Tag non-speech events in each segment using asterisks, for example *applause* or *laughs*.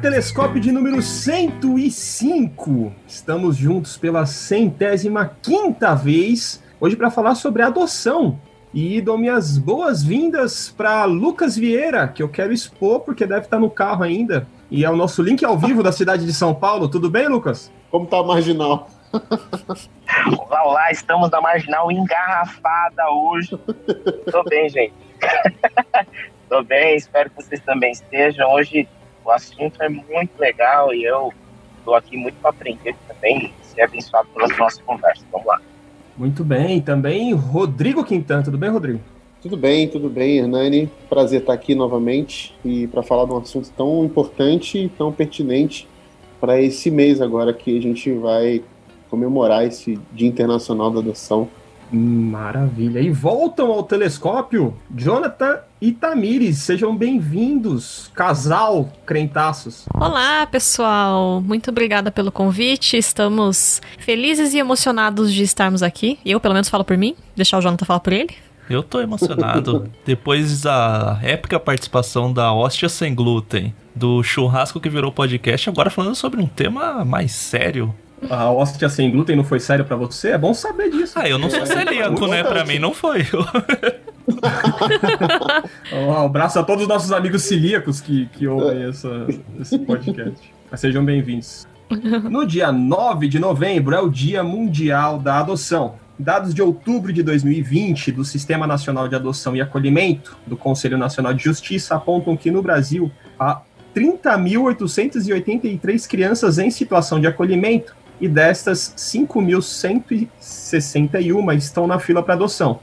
telescópio de número 105. Estamos juntos pela centésima quinta vez, hoje para falar sobre adoção. E dou minhas boas-vindas para Lucas Vieira, que eu quero expor porque deve estar no carro ainda. E é o nosso link ao vivo da cidade de São Paulo. Tudo bem, Lucas? Como tá a marginal? Olá, *laughs* olá, estamos na marginal engarrafada hoje. Tô bem, gente. *laughs* Tô bem, espero que vocês também estejam. Hoje o assunto é muito legal e eu estou aqui muito para aprender também e ser abençoado pelas nossas conversas. Vamos lá. Muito bem, também Rodrigo Quintan. Tudo bem, Rodrigo? Tudo bem, tudo bem, Hernani. Prazer estar aqui novamente e para falar de um assunto tão importante e tão pertinente para esse mês agora que a gente vai comemorar esse Dia Internacional da Adoção. Maravilha. E voltam ao telescópio Jonathan e Tamires. Sejam bem-vindos, casal crentaços. Olá, pessoal. Muito obrigada pelo convite. Estamos felizes e emocionados de estarmos aqui. Eu, pelo menos, falo por mim. Deixar o Jonathan falar por ele. Eu tô emocionado. *laughs* Depois da épica participação da Hóstia Sem Glúten, do churrasco que virou podcast, agora falando sobre um tema mais sério a hóstia sem glúten não foi sério para você? É bom saber disso. Ah, eu não sou celíaco, né? Pra mim não foi. *laughs* um abraço a todos os nossos amigos celíacos que, que ouvem essa, esse podcast. Mas sejam bem-vindos. No dia 9 de novembro é o Dia Mundial da Adoção. Dados de outubro de 2020 do Sistema Nacional de Adoção e Acolhimento, do Conselho Nacional de Justiça, apontam que no Brasil há 30.883 crianças em situação de acolhimento e destas 5.161 estão na fila para adoção.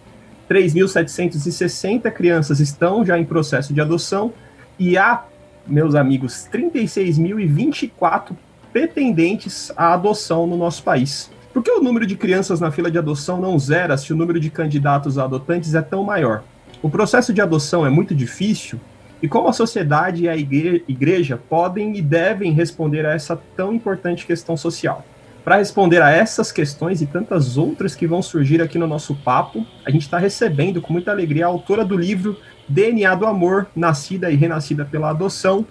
3.760 crianças estão já em processo de adoção e há, meus amigos, 36.024 pretendentes à adoção no nosso país. Por que o número de crianças na fila de adoção não zera se o número de candidatos a adotantes é tão maior? O processo de adoção é muito difícil e como a sociedade e a igreja podem e devem responder a essa tão importante questão social? Para responder a essas questões e tantas outras que vão surgir aqui no nosso papo, a gente está recebendo com muita alegria a autora do livro DNA do Amor, Nascida e Renascida pela Adoção,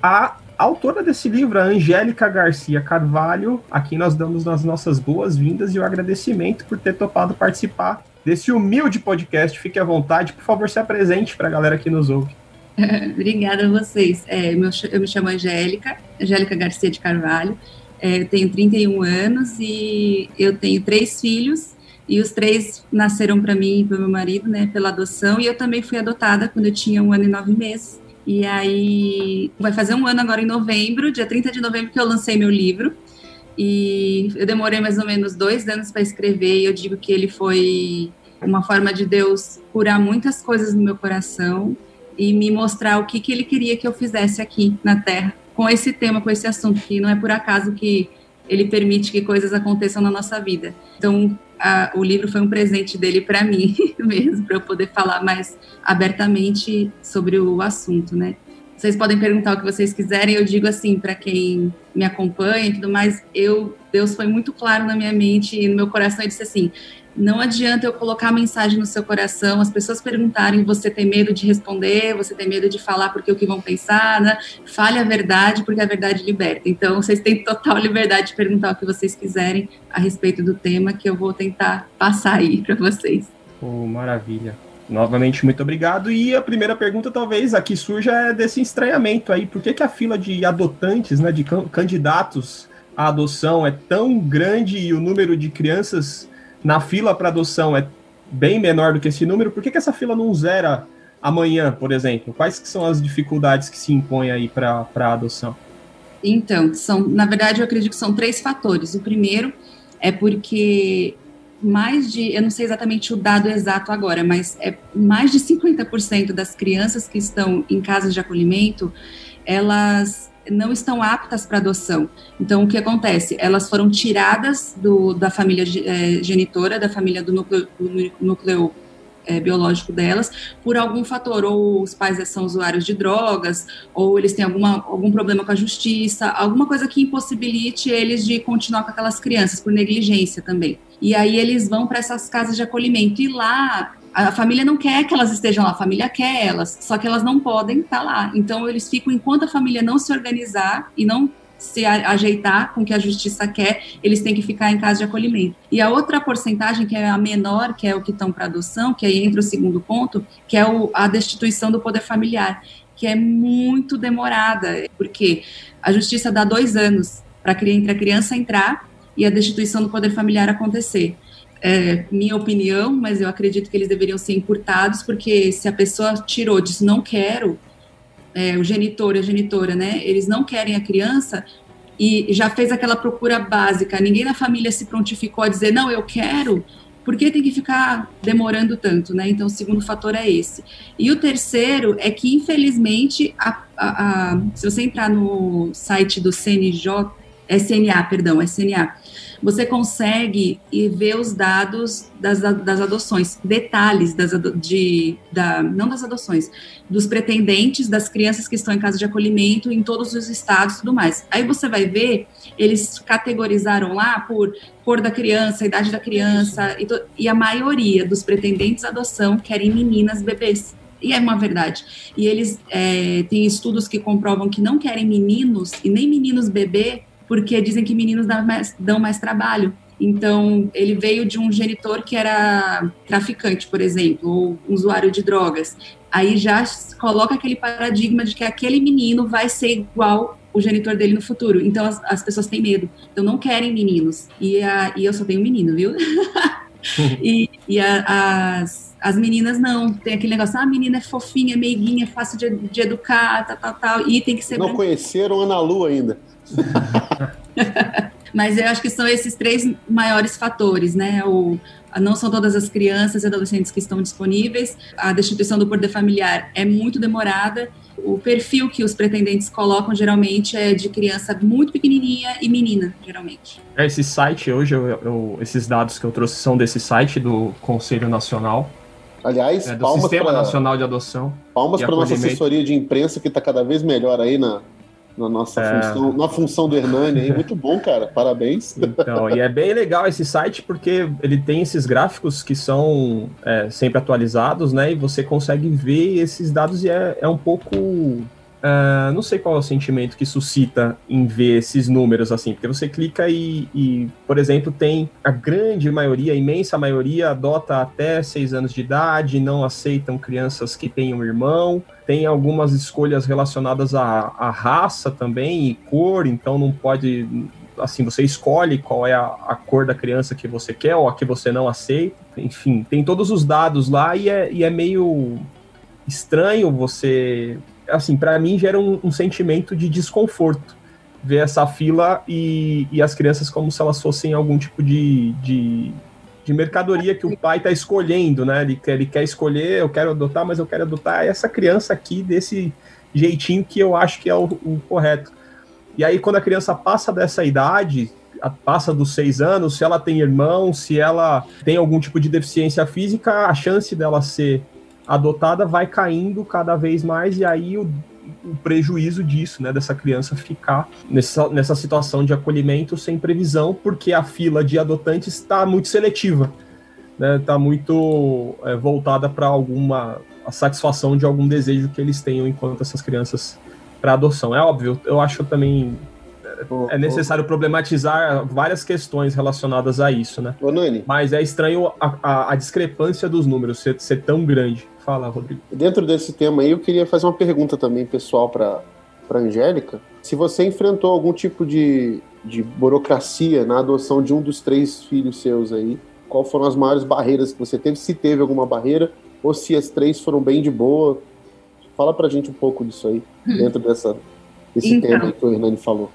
a autora desse livro, a Angélica Garcia Carvalho, a quem nós damos as nossas boas-vindas e o agradecimento por ter topado participar desse humilde podcast. Fique à vontade, por favor, se apresente para a galera que nos ouve. *laughs* Obrigada a vocês. É, eu me chamo Angélica, Angélica Garcia de Carvalho. É, eu tenho 31 anos e eu tenho três filhos e os três nasceram para mim e para meu marido, né, pela adoção. E eu também fui adotada quando eu tinha um ano e nove meses. E aí vai fazer um ano agora em novembro, dia 30 de novembro que eu lancei meu livro. E eu demorei mais ou menos dois anos para escrever. E eu digo que ele foi uma forma de Deus curar muitas coisas no meu coração e me mostrar o que, que ele queria que eu fizesse aqui na Terra com esse tema, com esse assunto, que não é por acaso que ele permite que coisas aconteçam na nossa vida. Então, a, o livro foi um presente dele para mim *laughs* mesmo, para eu poder falar mais abertamente sobre o assunto, né? Vocês podem perguntar o que vocês quiserem, eu digo assim, para quem me acompanha e tudo mais, eu Deus foi muito claro na minha mente e no meu coração e disse assim: não adianta eu colocar a mensagem no seu coração, as pessoas perguntarem, você tem medo de responder, você tem medo de falar porque o que vão pensar, né? Fale a verdade, porque a verdade liberta. Então, vocês têm total liberdade de perguntar o que vocês quiserem a respeito do tema, que eu vou tentar passar aí para vocês. Oh, maravilha. Novamente, muito obrigado. E a primeira pergunta, talvez, aqui surja é desse estranhamento aí. Por que, que a fila de adotantes, né, de candidatos à adoção é tão grande e o número de crianças na fila para adoção é bem menor do que esse número, por que, que essa fila não zera amanhã, por exemplo? Quais que são as dificuldades que se impõem aí para a adoção? Então, são, na verdade, eu acredito que são três fatores. O primeiro é porque mais de, eu não sei exatamente o dado exato agora, mas é mais de 50% das crianças que estão em casas de acolhimento, elas não estão aptas para adoção. Então, o que acontece? Elas foram tiradas do, da família é, genitora, da família do núcleo, do núcleo é, biológico delas, por algum fator, ou os pais são usuários de drogas, ou eles têm alguma, algum problema com a justiça, alguma coisa que impossibilite eles de continuar com aquelas crianças, por negligência também. E aí eles vão para essas casas de acolhimento, e lá A família não quer que elas estejam lá, a família quer elas, só que elas não podem estar lá. Então eles ficam enquanto a família não se organizar e não se ajeitar com o que a justiça quer, eles têm que ficar em casa de acolhimento. E a outra porcentagem, que é a menor, que é o que estão para adoção, que aí entra o segundo ponto, que é o, a destituição do poder familiar, que é muito demorada, porque a justiça dá dois anos para a criança entrar e a destituição do poder familiar acontecer. É, minha opinião, mas eu acredito que eles deveriam ser encurtados, porque se a pessoa tirou, disse não quero, é, o genitor e a genitora, né, eles não querem a criança e já fez aquela procura básica, ninguém na família se prontificou a dizer, não, eu quero, por que tem que ficar demorando tanto, né? Então, o segundo fator é esse. E o terceiro é que, infelizmente, a, a, a, se você entrar no site do CNJ, SNA, perdão, SNA, você consegue ver os dados das, das adoções, detalhes das, de, da, não das adoções, dos pretendentes, das crianças que estão em casa de acolhimento em todos os estados e tudo mais. Aí você vai ver, eles categorizaram lá por cor da criança, idade da criança, e, to, e a maioria dos pretendentes à adoção querem meninas bebês. E é uma verdade. E eles é, têm estudos que comprovam que não querem meninos e nem meninos bebê porque dizem que meninos dão mais, dão mais trabalho. Então, ele veio de um genitor que era traficante, por exemplo, ou usuário de drogas. Aí já coloca aquele paradigma de que aquele menino vai ser igual o genitor dele no futuro. Então, as, as pessoas têm medo. Então, não querem meninos. E, a, e eu só tenho um menino, viu? *laughs* e, e a, as, as meninas não, tem aquele negócio, ah, a menina é fofinha, meiguinha, fácil de, de educar, tal, tal, tal, e tem que ser... Não conheceram Ana Lu ainda. *laughs* Mas eu acho que são esses três maiores fatores, né? O, não são todas as crianças e adolescentes que estão disponíveis, a destituição do poder familiar é muito demorada, o perfil que os pretendentes colocam geralmente é de criança muito pequenininha e menina, geralmente. É, esse site hoje, eu, eu, esses dados que eu trouxe são desse site do Conselho Nacional. Aliás, é, do Sistema pra, Nacional de Adoção. Palmas para nossa assessoria de imprensa que está cada vez melhor aí na, na nossa é... função, na função do Hernani aí. Muito bom, cara. Parabéns. Então, e é bem legal esse site porque ele tem esses gráficos que são é, sempre atualizados, né? E você consegue ver esses dados e é, é um pouco Uh, não sei qual é o sentimento que suscita em ver esses números assim, porque você clica e, e, por exemplo, tem a grande maioria, a imensa maioria adota até seis anos de idade, não aceitam crianças que tenham irmão, tem algumas escolhas relacionadas à, à raça também e cor, então não pode assim, você escolhe qual é a, a, cor da criança que você quer ou a que você não aceita. Enfim, tem todos os dados lá e é, e é meio estranho você assim, para mim gera um, um, sentimento de desconforto ver essa fila e, e as crianças como se elas fossem algum tipo de, de, de mercadoria que o pai está escolhendo, né? Ele quer, ele quer escolher, eu quero adotar, mas eu quero adotar essa criança aqui desse jeitinho que eu acho que é o, o correto. E aí, quando a criança passa dessa idade, passa dos seis anos, se ela tem irmão, se ela tem algum tipo de deficiência física, a chance dela ser adotada vai caindo cada vez mais e aí o, o prejuízo disso, né, dessa criança ficar nessa, nessa situação de acolhimento sem previsão, porque a fila de adotantes está muito seletiva, né, está muito é, voltada para alguma a satisfação de algum desejo que eles tenham enquanto essas crianças para adoção. É óbvio, eu acho também é necessário problematizar várias questões relacionadas a isso, né? Ô, Nani. Mas é estranho a, a, a discrepância dos números ser, ser, tão grande. Fala, Rodrigo. Dentro desse tema aí, eu queria fazer uma pergunta também pessoal para para Angélica. Se você enfrentou algum tipo de, de burocracia na adoção de um dos três filhos seus aí, qual foram as maiores barreiras que você teve? Se teve alguma barreira, ou se as três foram bem de boa. Fala pra gente um pouco disso aí, hum. dentro dessa, desse então, tema que o Hernani falou.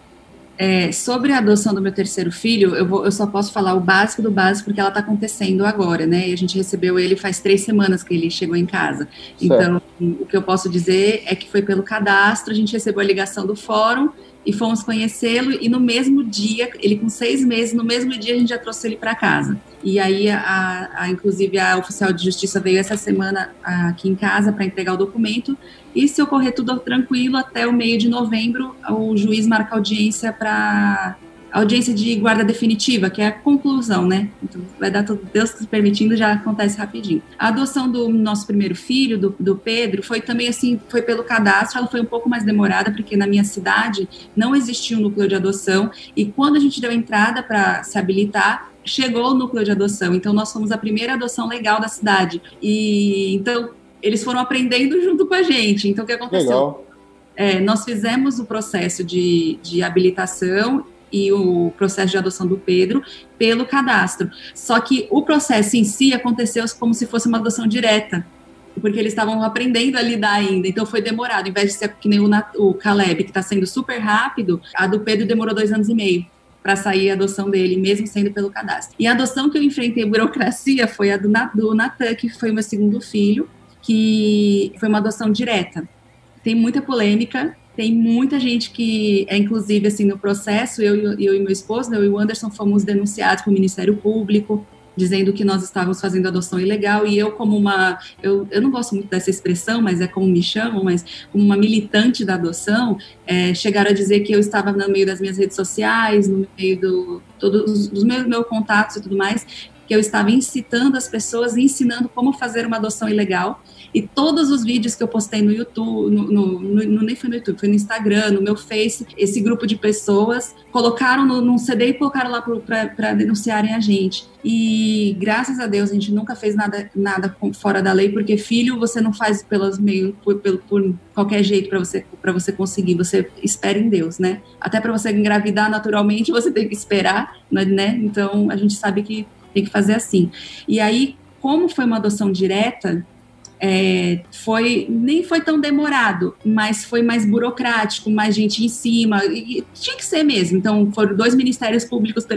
É, sobre a adoção do meu terceiro filho, eu, vou, eu só posso falar o básico do básico porque ela está acontecendo agora, né? E a gente recebeu ele faz três semanas que ele chegou em casa. Certo. Então, o que eu posso dizer é que foi pelo cadastro, a gente recebeu a ligação do fórum e fomos conhecê-lo. E no mesmo dia, ele com seis meses, no mesmo dia a gente já trouxe ele para casa. E aí, a, a, inclusive, a oficial de justiça veio essa semana aqui em casa para entregar o documento. E se ocorrer tudo tranquilo, até o meio de novembro, o juiz marca audiência para audiência de guarda definitiva, que é a conclusão, né? Então, vai dar tudo, Deus permitindo, já acontece rapidinho. A adoção do nosso primeiro filho, do, do Pedro, foi também assim, foi pelo cadastro, ela foi um pouco mais demorada, porque na minha cidade não existia um núcleo de adoção, e quando a gente deu entrada para se habilitar, chegou o núcleo de adoção. Então, nós fomos a primeira adoção legal da cidade. E então, eles foram aprendendo junto com a gente. Então, o que aconteceu? É, nós fizemos o processo de, de habilitação e o processo de adoção do Pedro pelo cadastro. Só que o processo em si aconteceu como se fosse uma adoção direta, porque eles estavam aprendendo a lidar ainda, então foi demorado. Em vez de ser que nem o, o Caleb, que está sendo super rápido, a do Pedro demorou dois anos e meio para sair a adoção dele, mesmo sendo pelo cadastro. E a adoção que eu enfrentei burocracia foi a do, Natan, que foi meu segundo filho, que foi uma adoção direta. Tem muita polêmica, tem muita gente que é, inclusive, assim, no processo, eu, eu e meu esposo, né, eu e o Anderson, fomos denunciados para o Ministério Público, dizendo que nós estávamos fazendo adoção ilegal, e eu como uma, eu, eu não gosto muito dessa expressão, mas é como me chamam, mas como uma militante da adoção, é, chegaram a dizer que eu estava no meio das minhas redes sociais, no meio do, todos os meus, meus contatos e tudo mais, que eu estava incitando as pessoas, ensinando como fazer uma adoção ilegal, e todos os vídeos que eu postei no YouTube, no, no, no, nem foi no YouTube, foi no Instagram, no meu Face, esse grupo de pessoas colocaram no, num CD e colocaram lá para denunciarem a gente. E graças a Deus a gente nunca fez nada, nada fora da lei, porque filho você não faz pelos meios, por, por, por qualquer jeito para você, você conseguir, você espera em Deus, né? Até para você engravidar naturalmente, *laughs* você tem que esperar, né? Então a gente sabe que tem que fazer assim. E aí, como foi uma adoção direta, é, foi nem foi tão demorado, mas foi mais burocrático, mais gente em cima, e tinha que ser mesmo. Então, foram dois ministérios públicos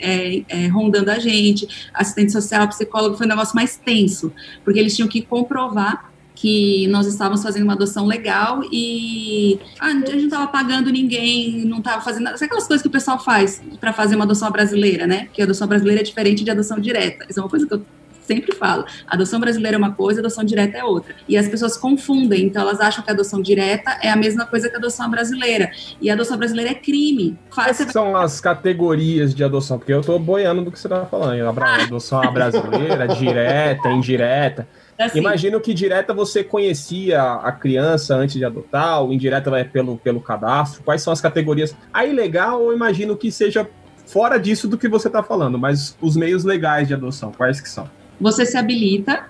é, é, rondando a gente, assistente social, psicólogo, foi um negócio mais tenso, porque eles tinham que comprovar que nós estávamos fazendo uma adoção legal e ah, a gente não estava pagando ninguém, não estava fazendo nada. Sabe aquelas coisas que o pessoal faz para fazer uma adoção brasileira, né? Que a adoção brasileira é diferente de adoção direta. Isso é uma coisa que eu sempre falo. Adoção brasileira é uma coisa, adoção direta é outra. E as pessoas confundem, então elas acham que a adoção direta é a mesma coisa que a adoção brasileira. E a adoção brasileira é crime. Quais são as categorias de adoção? Porque eu tô boiando do que você tá falando. A adoção brasileira, direta, indireta. Assim. Imagino que direta você conhecia a criança antes de adotar, ou indireta vai pelo, pelo cadastro. Quais são as categorias? A ilegal, eu imagino que seja fora disso do que você está falando, mas os meios legais de adoção, quais que são? você se habilita.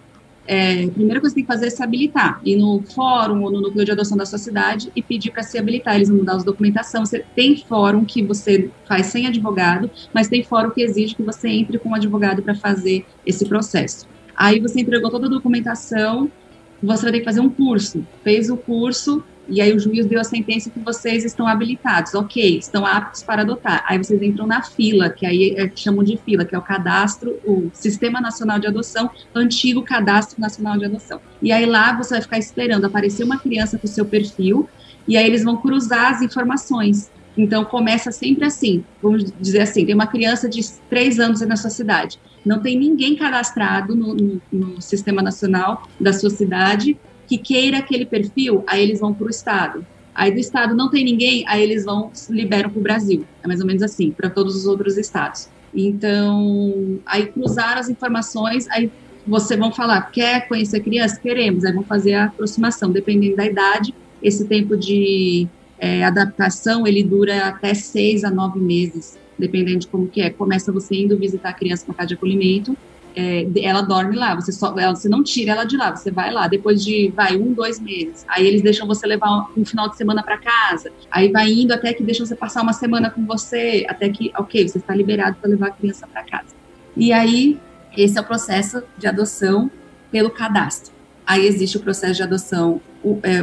É, a primeira coisa que tem que fazer é se habilitar. Ir no fórum ou no núcleo de adoção da sua cidade e pedir para se habilitar. Eles vão mudar as documentação. Você tem fórum que você faz sem advogado, mas tem fórum que exige que você entre com um advogado para fazer esse processo. Aí você entregou toda a documentação, você vai ter que fazer um curso. Fez o curso, e aí o juiz deu a sentença que vocês estão habilitados, ok, estão aptos para adotar. Aí vocês entram na fila, que aí é, chamam de fila, que é o cadastro, o Sistema Nacional de Adoção, antigo Cadastro Nacional de Adoção. E aí lá você vai ficar esperando aparecer uma criança com o seu perfil, e aí eles vão cruzar as informações. Então começa sempre assim, vamos dizer assim, tem uma criança de três anos na sua cidade, não tem ninguém cadastrado no, no, no Sistema Nacional da sua cidade, que queira aquele perfil, aí eles vão para o Estado. Aí do Estado não tem ninguém, aí eles vão, liberam para o Brasil. É mais ou menos assim, para todos os outros estados. Então, aí cruzar as informações, aí você vão falar, quer conhecer criança? Queremos. Aí vão fazer a aproximação, dependendo da idade. Esse tempo de é, adaptação, ele dura até seis a nove meses, dependendo de como que é. Começa você indo visitar a criança na casa de acolhimento, é, ela dorme lá, você, só, ela, você não tira ela de lá, você vai lá, depois de, vai, um, dois meses, aí eles deixam você levar um, final de semana para casa, aí vai indo até que deixam você passar uma semana com você, até que, ok, você está liberado para levar a criança para casa. E aí, esse é o processo de adoção pelo cadastro. Aí existe o processo de adoção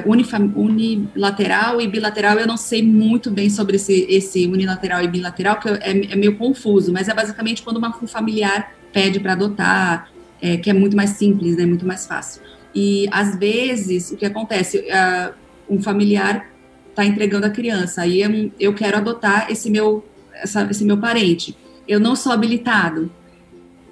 unilateral e bilateral. Eu não sei muito bem sobre esse, esse unilateral e bilateral, que é, é meio confuso, mas é basicamente quando uma, um familiar pede para adotar, é, que é muito mais simples, né, muito mais fácil. E às vezes o que acontece, um familiar está entregando a criança, aí eu, eu quero adotar esse meu, essa, esse meu parente. Eu não sou habilitado.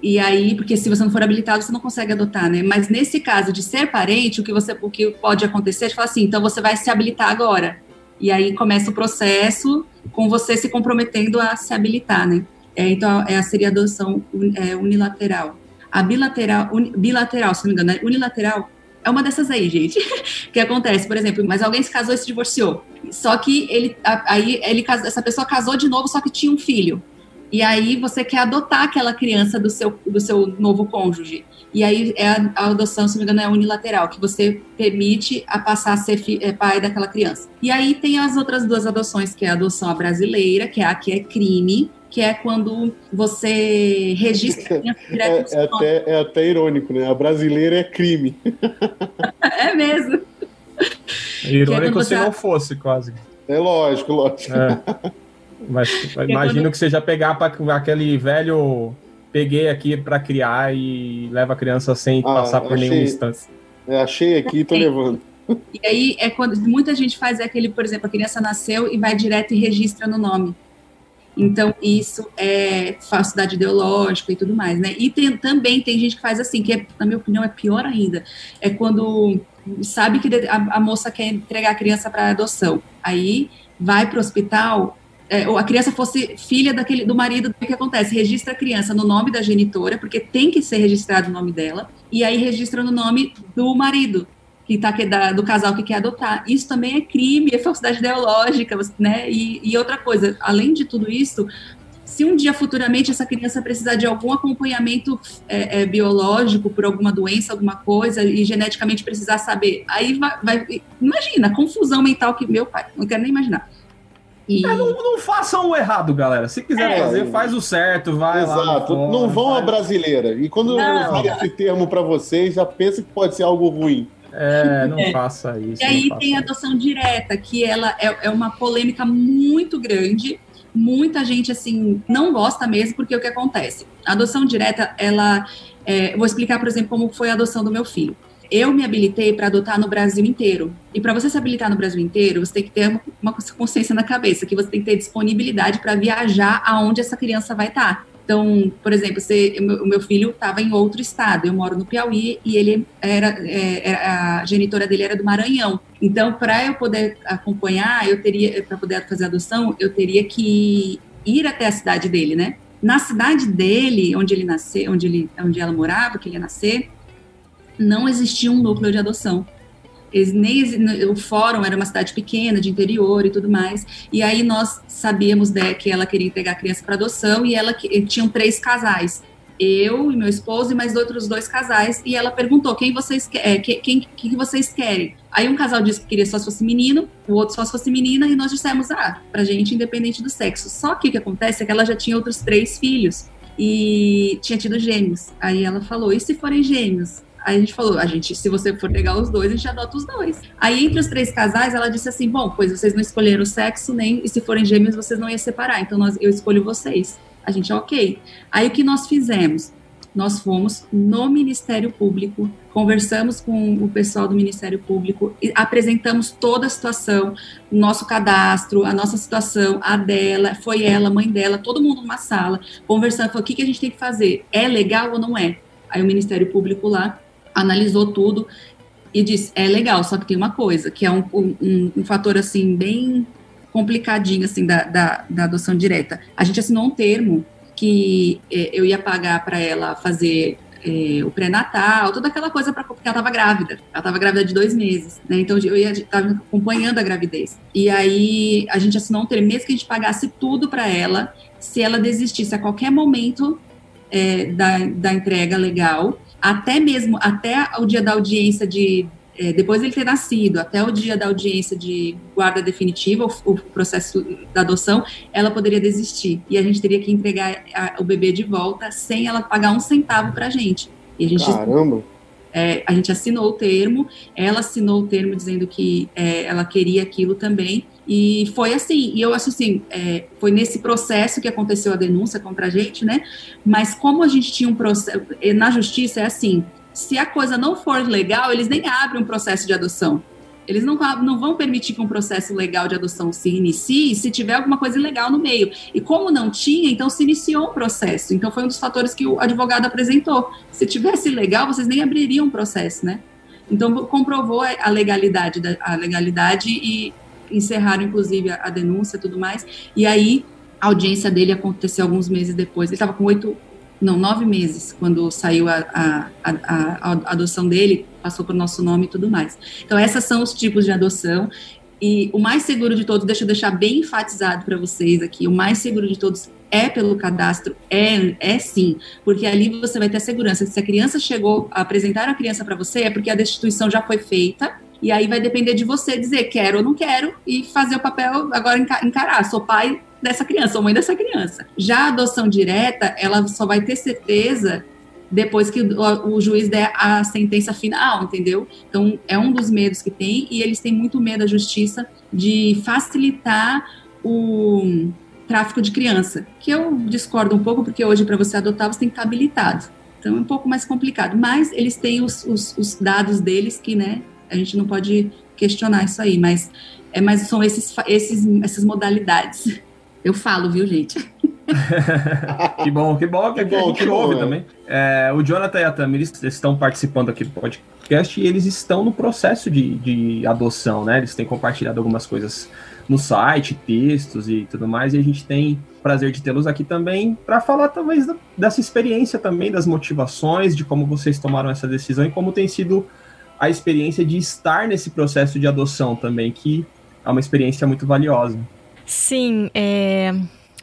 E aí, porque se você não for habilitado, você não consegue adotar, né? Mas nesse caso de ser parente, o que você, o que pode acontecer é falar assim, então você vai se habilitar agora. E aí começa o processo com você se comprometendo a se habilitar, né? É, então, é, seria a adoção é, unilateral. A bilateral, un, bilateral, se não me engano, né? unilateral é uma dessas aí, gente, *laughs* que acontece, por exemplo, mas alguém se casou e se divorciou. Só que ele, aí ele, essa pessoa casou de novo, só que tinha um filho. E aí você quer adotar aquela criança do seu, do seu novo cônjuge. E aí é a, a adoção, se não me engano, é unilateral, que você permite a passar a ser fi, é, pai daquela criança. E aí tem as outras duas adoções, que é a adoção brasileira, que é a que é crime, que é quando você registra a *laughs* direto é, é até, é até irônico, né? A brasileira é crime. *laughs* é mesmo. É irônico é se não fosse, quase. É lógico, lógico. É. *laughs* Mas imagino quando... que seja pegar para aquele velho peguei aqui para criar e leva a criança sem ah, passar por achei, nenhum instância. É, achei aqui e tô levando. E aí é quando muita gente faz aquele, por exemplo, a criança nasceu e vai direto e registra no nome. Então, isso é falsidade ideológica e tudo mais, né? E tem, também tem gente que faz assim, que é, na minha opinião é pior ainda. É quando sabe que a, a moça quer entregar a criança para adoção. Aí vai para o hospital, é, ou a criança fosse filha daquele, do marido, o que acontece? Registra a criança no nome da genitora, porque tem que ser registrado o nome dela, e aí registra no nome do marido que tá que da, do casal que quer adotar. Isso também é crime, é falsidade ideológica, né? E, e outra coisa, além de tudo isso, se um dia futuramente essa criança precisar de algum acompanhamento é, é, biológico por alguma doença, alguma coisa, e geneticamente precisar saber, aí vai, vai imagina a confusão mental que meu pai, não quero nem imaginar. E... É, não, não, façam o errado, galera. Se quiser é, fazer, faz o certo, vai Exato. lá. Exato. Não vão à brasileira. E quando não. eu usar esse termo para vocês, já pensa que pode ser algo ruim. É, não é. faça isso. E aí tem a adoção direta, que ela é, é uma polêmica muito grande. Muita gente, assim, não gosta mesmo, porque o que acontece? A adoção direta, ela... É, vou explicar, por exemplo, como foi a adoção do meu filho. Eu me habilitei para adotar no Brasil inteiro. E para você se habilitar no Brasil inteiro, você tem que ter uma consciência na cabeça, que você tem que ter disponibilidade para viajar aonde essa criança vai estar. Tá. Então, por exemplo, você, o meu filho estava em outro estado, eu moro no Piauí e ele era, é, era a genitora dele era do Maranhão. Então, para eu poder acompanhar, eu teria para poder fazer adoção, eu teria que ir até a cidade dele, né? Na cidade dele, onde ele nasceu, onde ele, onde ela morava, que ele ia nascer, não existia um núcleo de adoção. Nem, o fórum era uma cidade pequena, de interior e tudo mais. E aí nós sabíamos né, que ela queria entregar a criança para adoção e ela tinham três casais. Eu e meu esposo e mais outros dois casais. E ela perguntou: quem vocês, é, quem, que vocês querem? Aí um casal disse que queria só se fosse menino, o outro só se fosse menina, e nós dissemos: ah, pra gente, independente do sexo. Só que o que acontece é que ela já tinha outros três filhos e tinha tido gêmeos. Aí ela falou: e se forem gêmeos? Aí a gente falou, a gente, se você for pegar os dois, a gente adota os dois. Aí entre os três casais, ela disse assim, bom, pois vocês não escolheram o sexo, nem, e se forem gêmeos, vocês não iam separar, então nós, eu escolho vocês. A gente, ok. Aí o que nós fizemos? Nós fomos no Ministério Público, conversamos com o pessoal do Ministério Público, apresentamos toda a situação, nosso cadastro, a nossa situação, a dela, foi ela, a mãe dela, todo mundo numa sala, conversando, falou, o que, que a gente tem que fazer? É legal ou não é? Aí o Ministério Público lá analisou tudo e disse, é legal, só que tem uma coisa, que é um, um, um fator, assim, bem complicadinho, assim, da, da, da, adoção direta. A gente assinou um termo que é, eu ia pagar para ela fazer é, o pré-natal, toda aquela coisa, pra, porque ela estava grávida. Ela estava grávida de dois meses, né? Então eu ia estar acompanhando a gravidez. E aí a gente assinou um termo, mesmo que a gente pagasse tudo para ela, se ela desistisse a qualquer momento é, da, da entrega legal, até mesmo, até o dia da audiência de, é, depois ele ter nascido, até o dia da audiência de guarda definitiva, o, o, processo da adoção, ela poderia desistir. E a gente teria que entregar a, o bebê de volta sem ela pagar um centavo para a gente. E a gente Caramba! É, a gente assinou o termo, ela assinou o termo dizendo que é, ela queria aquilo também, e foi assim, e eu acho assim, é, foi nesse processo que aconteceu a denúncia contra a gente, né? Mas como a gente tinha um processo, na justiça é assim, se a coisa não for legal, eles nem abrem um processo de adoção. Eles não, não vão permitir que um processo legal de adoção se inicie se tiver alguma coisa ilegal no meio. E como não tinha, então se iniciou um processo. Então foi um dos fatores que o advogado apresentou. Se tivesse legal, vocês nem abririam um processo, né? Então comprovou a legalidade, a legalidade e encerraram, inclusive, a, a denúncia e tudo mais. E aí, a audiência dele aconteceu alguns meses depois. Ele estava com oito, não, nove meses, quando saiu a, a, a, a adoção dele, passou para o nosso nome e tudo mais. Então, esses são os tipos de adoção. E o mais seguro de todos, deixa eu deixar bem enfatizado para vocês aqui, o mais seguro de todos é pelo cadastro, é, é sim, porque ali você vai ter a segurança se a criança chegou, apresentar a criança para você, é porque a destituição já foi feita, e aí vai depender de você dizer quero ou não quero e fazer o papel agora encarar. Sou pai dessa criança, sou mãe dessa criança. Já a adoção direta, ela só vai ter certeza depois que o, o, juiz der a sentença final, entendeu? Então, é um dos medos que tem, e eles têm muito medo, a justiça, de facilitar o tráfico de criança, que eu discordo um pouco, porque hoje, para você adotar, você tem que estar habilitado. Então, é um pouco mais complicado. Mas eles têm os, os, os dados deles que, né, a gente não pode questionar isso aí, mas, é, mas são esses, esses, essas modalidades. *laughs* Eu falo, viu, gente? *laughs* que bom, que bom que, que bom, a gente que ouve bom, é. também. É, o Jonathan e a Tamir estão participando aqui do podcast e eles estão no processo de, de adoção, né? Eles têm compartilhado algumas coisas no site, textos e tudo mais, e a gente tem prazer de tê-los aqui também para falar talvez dessa experiência também, das motivações, de como vocês tomaram essa decisão e como tem sido a experiência de estar nesse processo de adoção também, que é uma experiência muito valiosa. Sim, é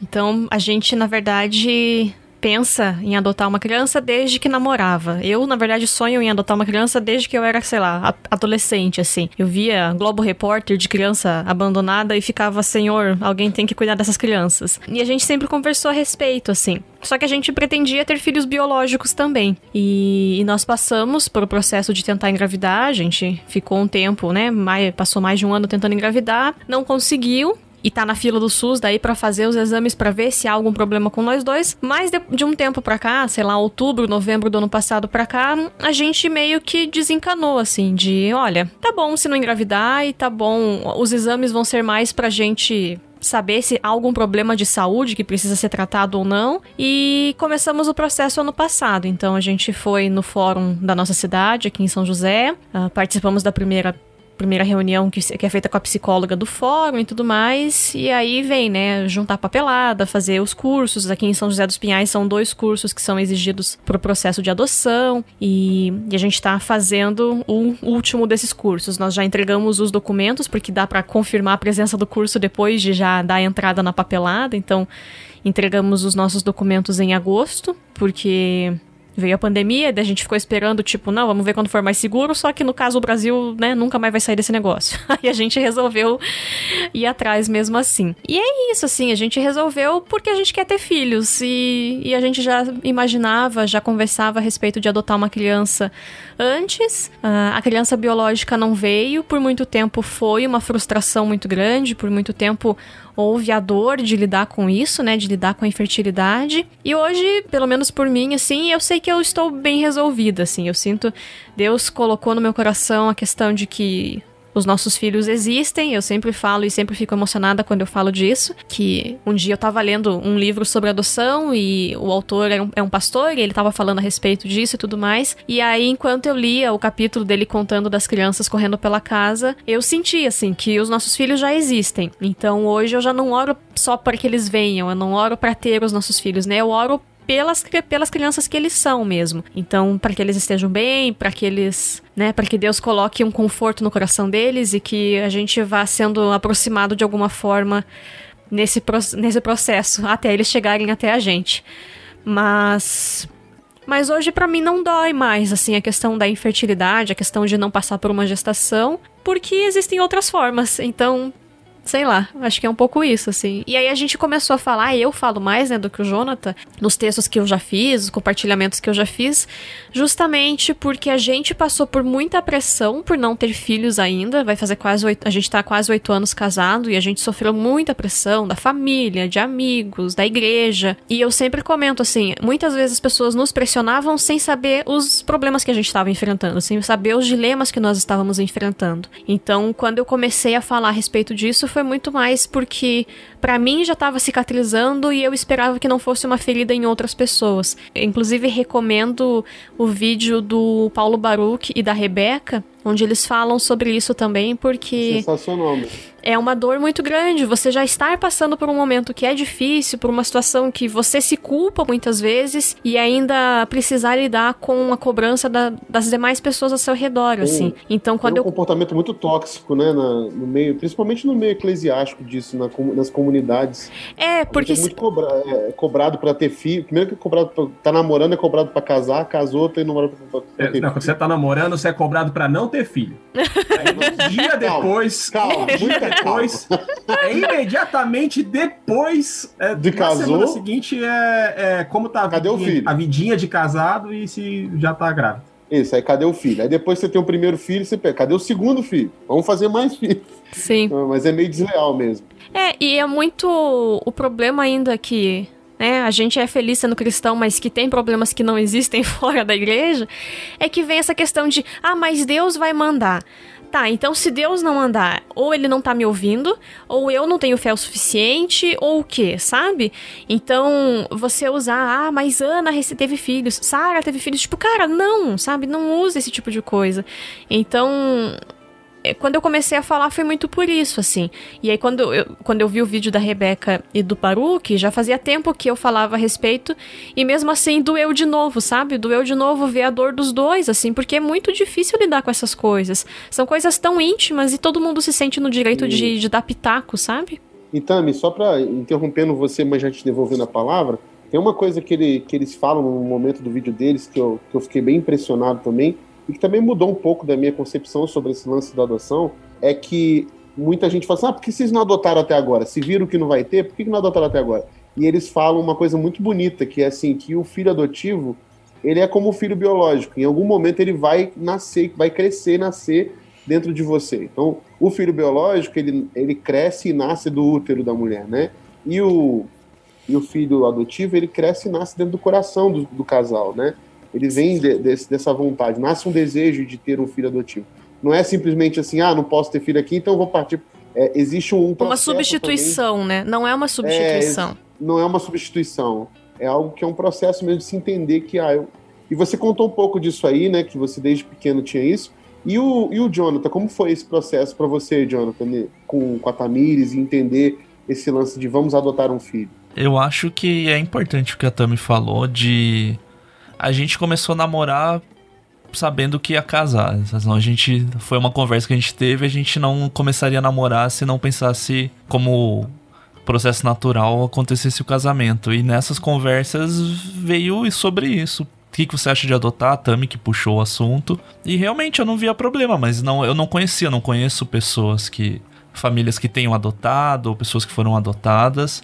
então, a gente, na verdade, pensa em adotar uma criança desde que namorava. Eu, na verdade, sonho em adotar uma criança desde que eu era, sei lá, adolescente, assim. Eu via Globo Repórter de criança abandonada e ficava, senhor, alguém tem que cuidar dessas crianças. E a gente sempre conversou a respeito, assim. Só que a gente pretendia ter filhos biológicos também. E, e nós passamos por o processo de tentar engravidar. A gente ficou um tempo, né? Mais, passou mais de um ano tentando engravidar. Não conseguiu e tá na fila do SUS daí para fazer os exames para ver se há algum problema com nós dois. Mas de, de, um tempo para cá, sei lá, outubro, novembro do ano passado para cá, a gente meio que desencanou assim de, olha, tá bom se não engravidar e tá bom, os exames vão ser mais pra gente saber se há algum problema de saúde que precisa ser tratado ou não. E começamos o processo ano passado. Então a gente foi no fórum da nossa cidade, aqui em São José, uh, participamos da primeira primeira reunião que, que é feita com a psicóloga do fórum e tudo mais. E aí vem, né, juntar papelada, fazer os cursos. Aqui em São José dos Pinhais são dois cursos que são exigidos para o processo de adoção. E, e a gente está fazendo o último desses cursos. Nós já entregamos os documentos, porque dá para confirmar a presença do curso depois de já dar a entrada na papelada. Então, entregamos os nossos documentos em agosto, porque Veio a pandemia, daí a gente ficou esperando, tipo, não, vamos ver quando for mais seguro, só que no caso o Brasil, né, nunca mais vai sair desse negócio. *laughs* Aí a gente resolveu ir atrás mesmo assim. E é isso, assim, a gente resolveu porque a gente quer ter filhos e, e a gente já imaginava, já conversava a respeito de adotar uma criança antes. Uh, a criança biológica não veio, por muito tempo foi uma frustração muito grande, por muito tempo houve a dor de lidar com isso, né, de lidar com a infertilidade. E hoje, pelo menos por mim, assim, eu sei que eu estou bem resolvida, assim. Eu sinto Deus colocou no meu coração a questão de que os nossos filhos existem, eu sempre falo e sempre fico emocionada quando eu falo disso, que um dia eu estava lendo um livro sobre adoção e o autor é um, é um pastor e ele estava falando a respeito disso e tudo mais, e aí enquanto eu lia o capítulo dele contando das crianças correndo pela casa, eu senti assim que os nossos filhos já existem. Então hoje eu já não oro só para que eles venham, eu não oro para ter os nossos filhos, né? Eu oro pelas, pelas crianças que eles são mesmo. Então, para que eles estejam bem, para que eles, né, para que Deus coloque um conforto no coração deles e que a gente vá sendo aproximado de alguma forma nesse, nesse processo até eles chegarem até a gente. Mas mas hoje para mim não dói mais assim a questão da infertilidade, a questão de não passar por uma gestação, porque existem outras formas. Então, Sei lá, acho que é um pouco isso, assim. E aí a gente começou a falar, eu falo mais, né, do que o Jonathan, nos textos que eu já fiz, os compartilhamentos que eu já fiz, justamente porque a gente passou por muita pressão por não ter filhos ainda. Vai fazer quase oito. A gente tá quase oito anos casado e a gente sofreu muita pressão da família, de amigos, da igreja. E eu sempre comento assim: muitas vezes as pessoas nos pressionavam sem saber os problemas que a gente estava enfrentando, sem saber os dilemas que nós estávamos enfrentando. Então, quando eu comecei a falar a respeito disso, foi muito mais porque para mim já estava cicatrizando e eu esperava que não fosse uma ferida em outras pessoas. Inclusive recomendo o vídeo do Paulo Baruch e da Rebeca onde eles falam sobre isso também, porque. Sensacional, mesmo. É uma dor muito grande. Você já estar passando por um momento que é difícil, por uma situação que você se culpa muitas vezes e ainda precisar lidar com a cobrança da, das demais pessoas ao seu redor, Sim. assim. Então, quando Tem um eu... comportamento muito tóxico, né, na, no meio, principalmente no meio eclesiástico disso, na, nas comunidades. É, porque. É muito cobra, é, cobrado para ter filho. Primeiro que é cobrado pra, tá namorando, é cobrado para casar, casou, tem namorado pra, pra é, Não, quando você tá namorando, você é cobrado para não ter filho. Aí, um dia depois. Calma, calma depois. é imediatamente depois. É, de casou. semana seguinte é, é como tá a cadê vidinha, o filho? a vidinha de casado e se já tá grávida. Isso, aí cadê o filho? Aí depois você tem o primeiro filho, você pega, cadê o segundo filho? Vamos fazer mais filhos. Sim. Mas é meio desleal mesmo. É, e é muito o problema ainda que né, a gente é feliz sendo cristão, mas que tem problemas que não existem *laughs* fora da igreja, é que vem essa questão de, ah, mas Deus vai mandar. Tá, então se Deus não mandar, ou ele não tá me ouvindo, ou eu não tenho fé o suficiente, ou o quê, sabe? Então, você usar, ah, mas Ana teve filhos, Sara teve filhos, tipo, cara, não, sabe? Não usa esse tipo de coisa. Então, quando eu comecei a falar foi muito por isso, assim. E aí quando eu, quando eu vi o vídeo da Rebeca e do Paruque, já fazia tempo que eu falava a respeito, e mesmo assim doeu de novo, sabe? Doeu de novo ver a dor dos dois, assim, porque é muito difícil lidar com essas coisas. São coisas tão íntimas e todo mundo se sente no direito de, de dar pitaco, sabe? E Tami, só pra interrompendo você, mas já te devolvendo a palavra, tem uma coisa que, ele, que eles falam no momento do vídeo deles que eu, que eu fiquei bem impressionado também, e que também mudou um pouco da minha concepção sobre esse lance da adoção, é que muita gente fala assim, ah, por que vocês não adotaram até agora? Se viram que não vai ter, por que não adotaram até agora? E eles falam uma coisa muito bonita, que é assim, que o filho adotivo, ele é como o filho biológico. Em algum momento ele vai nascer, vai crescer, nascer dentro de você. Então, o filho biológico, ele, ele cresce e nasce do útero da mulher, né? E o, e o filho adotivo, ele cresce e nasce dentro do coração do, do casal, né? Ele vem de, de, dessa vontade, nasce um desejo de ter um filho adotivo. Não é simplesmente assim, ah, não posso ter filho aqui, então vou partir. É, existe um Uma substituição, também. né? Não é uma substituição. É, não é uma substituição. É algo que é um processo mesmo de se entender que, ah, eu... E você contou um pouco disso aí, né? Que você desde pequeno tinha isso. E o, e o Jonathan, como foi esse processo para você, Jonathan, né? com, com a Tamires, e entender esse lance de vamos adotar um filho? Eu acho que é importante o que a Tami falou de a gente começou a namorar sabendo que ia casar. Então, a gente foi uma conversa que a gente teve, a gente não começaria a namorar se não pensasse como processo natural acontecesse o casamento. E nessas conversas veio sobre isso. O que, que você acha de adotar? A Tami que puxou o assunto. E realmente eu não via problema, mas não, eu não conhecia, não conheço pessoas que. famílias que tenham adotado, ou pessoas que foram adotadas.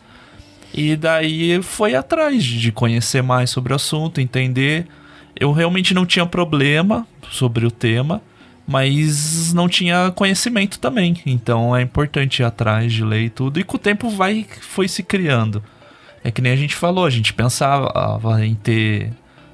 E daí foi atrás de conhecer mais sobre o assunto, entender. Eu realmente não tinha problema sobre o tema, mas não tinha conhecimento também. Então é importante ir atrás de ler e tudo. E com o tempo vai foi se criando. É que nem a gente falou, a gente pensava em ter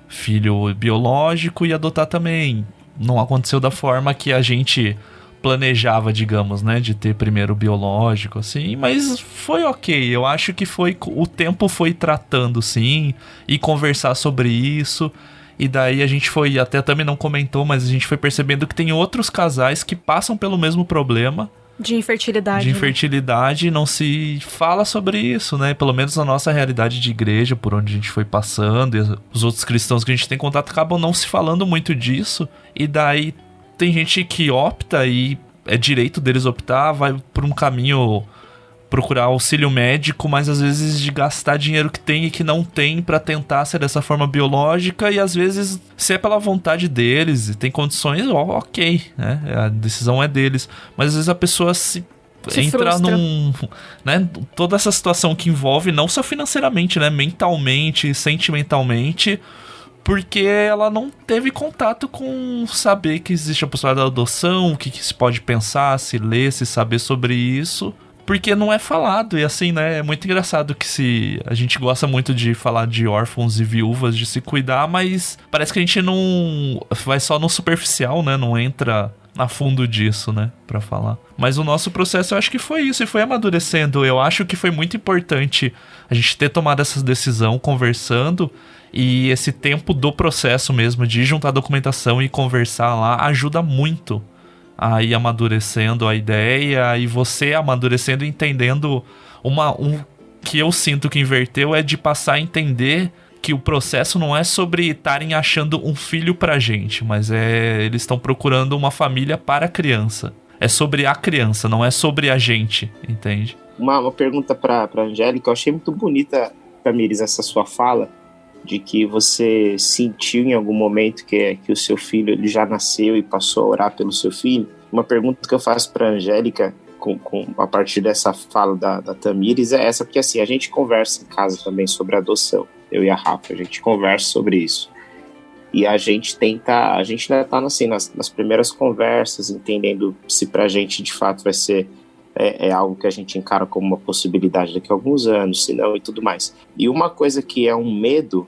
filho biológico e adotar também. Não aconteceu da forma que a gente planejava, digamos, né, de ter primeiro biológico, assim, mas foi ok. Eu acho que foi o tempo foi tratando, sim, e conversar sobre isso. E daí a gente foi, até também não comentou, mas a gente foi percebendo que tem outros casais que passam pelo mesmo problema. De infertilidade. De né? infertilidade, né? não se fala sobre isso, né? Pelo menos na nossa realidade de igreja, por onde a gente foi passando, e os outros cristãos que a gente tem contato acabam não se falando muito disso. E daí tem gente que opta e é direito deles optar, vai por um caminho procurar auxílio médico, mas às vezes de gastar dinheiro que tem e que não tem para tentar ser dessa forma biológica e às vezes se é pela vontade deles e tem condições, ó, ok, né? A decisão é deles, mas às vezes a pessoa se se entra frustra. num, né, toda essa situação que envolve não só financeiramente, né, mentalmente, sentimentalmente, porque ela não teve contato com saber que existe a possibilidade da adoção, o que, que se pode pensar, se ler, se saber sobre isso. Porque não é falado, e assim, né? É muito engraçado que se. A gente gosta muito de falar de órfãos e viúvas, de se cuidar, mas parece que a gente não. Vai só no superficial, né? Não entra a fundo disso, né, para falar. Mas o nosso processo eu acho que foi isso e foi amadurecendo. Eu acho que foi muito importante a gente ter tomado essa decisão conversando e esse tempo do processo mesmo de juntar documentação e conversar lá ajuda muito a ir amadurecendo a ideia e você amadurecendo e entendendo uma um que eu sinto que inverteu é de passar a entender que o processo não é sobre estarem achando um filho pra gente, mas é eles estão procurando uma família para a criança. É sobre a criança, não é sobre a gente, entende? Uma, uma pergunta pra, pra Angélica, eu achei muito bonita, Tamires, essa sua fala, de que você sentiu em algum momento que, que o seu filho ele já nasceu e passou a orar pelo seu filho. Uma pergunta que eu faço para Angélica, com, com, a partir dessa fala da, da Tamires, é essa, porque assim, a gente conversa em casa também sobre adoção eu e a Rafa, a gente conversa sobre isso. E a gente tenta, a gente ainda tá assim, nas, nas primeiras conversas, entendendo se pra gente de fato vai ser é, é, algo que a gente encara como uma possibilidade daqui a alguns anos, se não e tudo mais. E uma coisa que é um medo